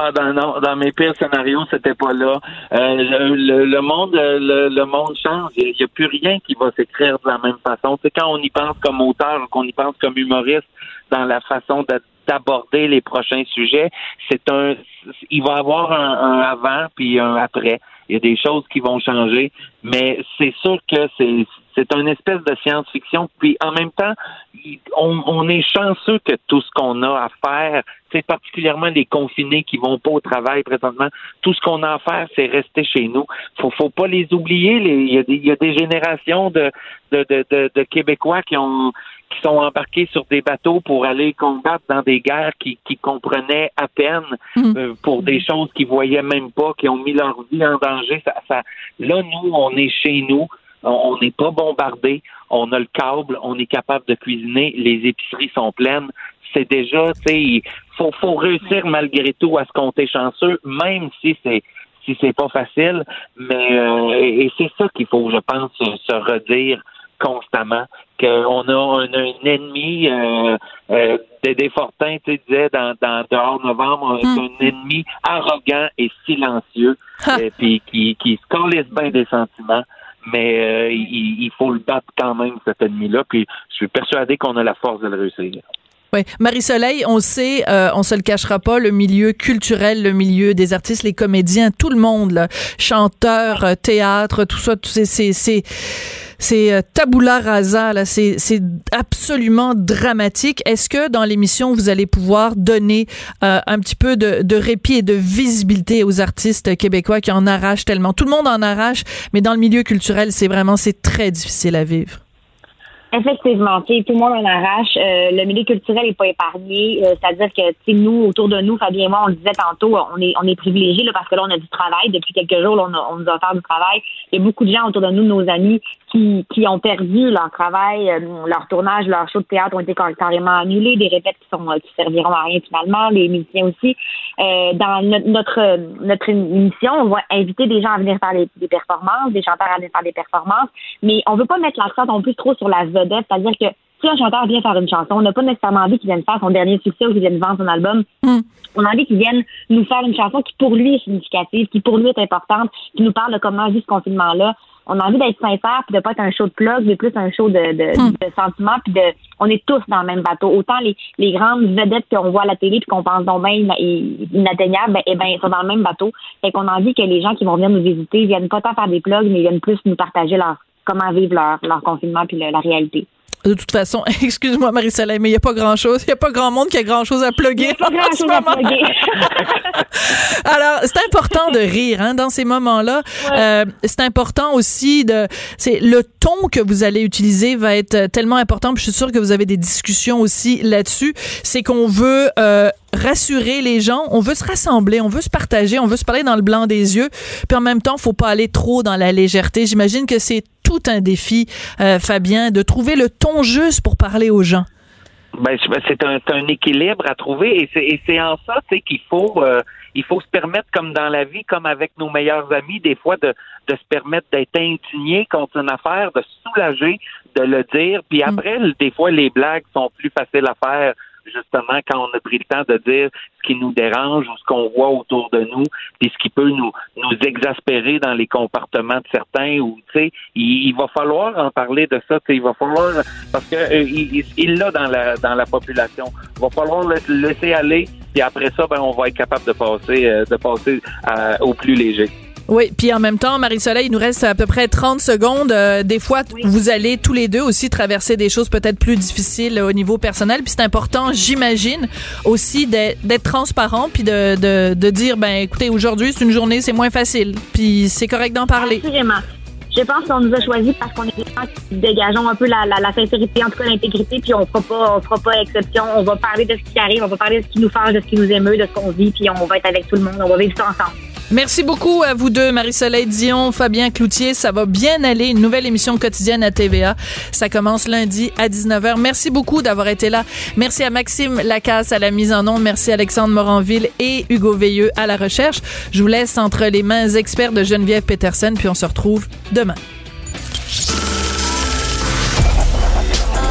ah, dans, mes pires scénarios, c'était pas là. Le, le, monde, le, le, monde change. Il n'y a, plus rien qui va s'écrire de la même façon. C'est quand on y pense comme auteur, qu'on y pense comme humoriste, dans la façon d'aborder les prochains sujets, c'est un, il va y avoir un, un avant puis un après. Il y a des choses qui vont changer, mais c'est sûr que c'est c'est une espèce de science-fiction. Puis en même temps, on, on est chanceux que tout ce qu'on a à faire, c'est particulièrement les confinés qui vont pas au travail présentement, tout ce qu'on a à faire, c'est rester chez nous. Faut, faut pas les oublier. il, y a des, il y a des générations de, de, de, de Québécois qui ont qui sont embarqués sur des bateaux pour aller combattre dans des guerres qui, qui comprenaient à peine mm. euh, pour des choses qu'ils voyaient même pas, qui ont mis leur vie en danger. Ça, ça, là, nous, on est chez nous. On n'est pas bombardé, on a le câble, on est capable de cuisiner, les épiceries sont pleines. C'est déjà, tu sais, il faut, faut réussir malgré tout à se compter chanceux, même si c'est si c'est pas facile. Mais euh, et c'est ça qu'il faut, je pense, se redire constamment qu'on a un, ennemi euh, euh, Dédé Fortin tu disais dans, dans dehors novembre hmm. un ennemi arrogant et silencieux et puis qui, qui se bien des sentiments mais euh, il, il, faut le battre quand même cet ennemi là puis je suis persuadé qu'on a la force de le réussir oui. Marie-Soleil, on sait, euh, on se le cachera pas, le milieu culturel, le milieu des artistes, les comédiens, tout le monde, là, chanteurs, euh, théâtre, tout ça, c'est, c'est, c'est, euh, tabula rasa, là, c'est, c'est absolument dramatique. Est-ce que dans l'émission, vous allez pouvoir donner euh, un petit peu de, de répit et de visibilité aux artistes québécois qui en arrachent tellement? Tout le monde en arrache, mais dans le milieu culturel, c'est vraiment, c'est très difficile à vivre. Effectivement, tout le monde en arrache. Euh, le milieu culturel n'est pas épargné. C'est-à-dire que nous, autour de nous, Fabien et moi, on le disait tantôt, on est on est privilégiés parce que là, on a du travail. Depuis quelques jours, on, on nous a offert du travail. Il y a beaucoup de gens autour de nous, nos amis, qui, qui ont perdu leur travail, euh, leur tournage, leur show de théâtre ont été carrément annulés, des répètes qui sont qui serviront à rien finalement, les musiciens aussi. dans notre, notre émission, on va inviter des gens à venir faire des, performances, des chanteurs à venir faire des performances, mais on veut pas mettre l'accent non plus trop sur la c'est-à-dire que si un chanteur vient faire une chanson, on n'a pas nécessairement envie qu'il vienne faire son dernier succès ou qu'il vienne vendre son album. Hmm. On a envie qu'il vienne nous faire une chanson qui pour lui est significative, qui pour lui est importante, qui nous parle de comment vivre ce confinement-là. On a envie d'être sincère, puis de pas être un show de plug, mais plus un show de, de, hmm. de sentiments, puis de, on est tous dans le même bateau. Autant les, les grandes vedettes qu'on voit à la télé puis qu'on pense donc bien inatteignables, ben, eh ben, ils sont dans le même bateau. Fait qu'on a envie que les gens qui vont venir nous visiter viennent pas tant faire des plugs, mais viennent plus nous partager leur, comment vivre leur, leur confinement puis la réalité. De toute façon, excuse-moi Marie-Soleil, mais il n'y a pas grand-chose. Il n'y a pas grand monde qui a grand-chose à plugger. À. Alors, c'est important de rire hein, dans ces moments-là. Euh, c'est important aussi de... C'est le ton que vous allez utiliser va être tellement important. Puis je suis sûre que vous avez des discussions aussi là-dessus. C'est qu'on veut... Euh, rassurer les gens, on veut se rassembler, on veut se partager, on veut se parler dans le blanc des yeux, puis en même temps, faut pas aller trop dans la légèreté. J'imagine que c'est tout un défi, euh, Fabien, de trouver le ton juste pour parler aux gens. Ben, c'est un, un, équilibre à trouver et c'est en ça qu'il faut euh, il faut se permettre comme dans la vie comme avec nos meilleurs amis des fois de, de se permettre d'être indigné contre une affaire de soulager de le dire puis mm. après des fois les blagues sont plus faciles à faire justement quand on a pris le temps de dire ce qui nous dérange ou ce qu'on voit autour de nous, puis ce qui peut nous nous exaspérer dans les comportements de certains ou tu sais, il, va falloir en parler de ça, il va falloir parce que euh, il l'a dans la dans la population. Il va falloir le laisser aller, puis après ça, ben on va être capable de passer euh, de passer au plus léger. Oui, puis en même temps, Marie-Soleil, il nous reste à peu près 30 secondes. Euh, des fois, vous allez tous les deux aussi traverser des choses peut-être plus difficiles au niveau personnel. Puis c'est important, j'imagine, aussi d'être transparent puis de, de, de, dire, ben écoutez, aujourd'hui, c'est une journée, c'est moins facile. Puis c'est correct d'en parler. Absolument. Je pense qu'on nous a choisis parce qu'on est des gens qui dégageons un peu la, la, la sincérité, en tout cas l'intégrité, puis on fera pas, on fera pas exception. On va parler de ce qui arrive, on va parler de ce qui nous fâche, de ce qui nous émeut, de ce qu'on vit, puis on va être avec tout le monde, on va vivre ça ensemble. Merci beaucoup à vous deux, Marie-Soleil Dion, Fabien Cloutier. Ça va bien aller. Une nouvelle émission quotidienne à TVA. Ça commence lundi à 19h. Merci beaucoup d'avoir été là. Merci à Maxime Lacasse à la mise en onde. Merci à Alexandre Moranville et Hugo Veilleux à la recherche. Je vous laisse entre les mains experts de Geneviève Peterson, puis on se retrouve demain.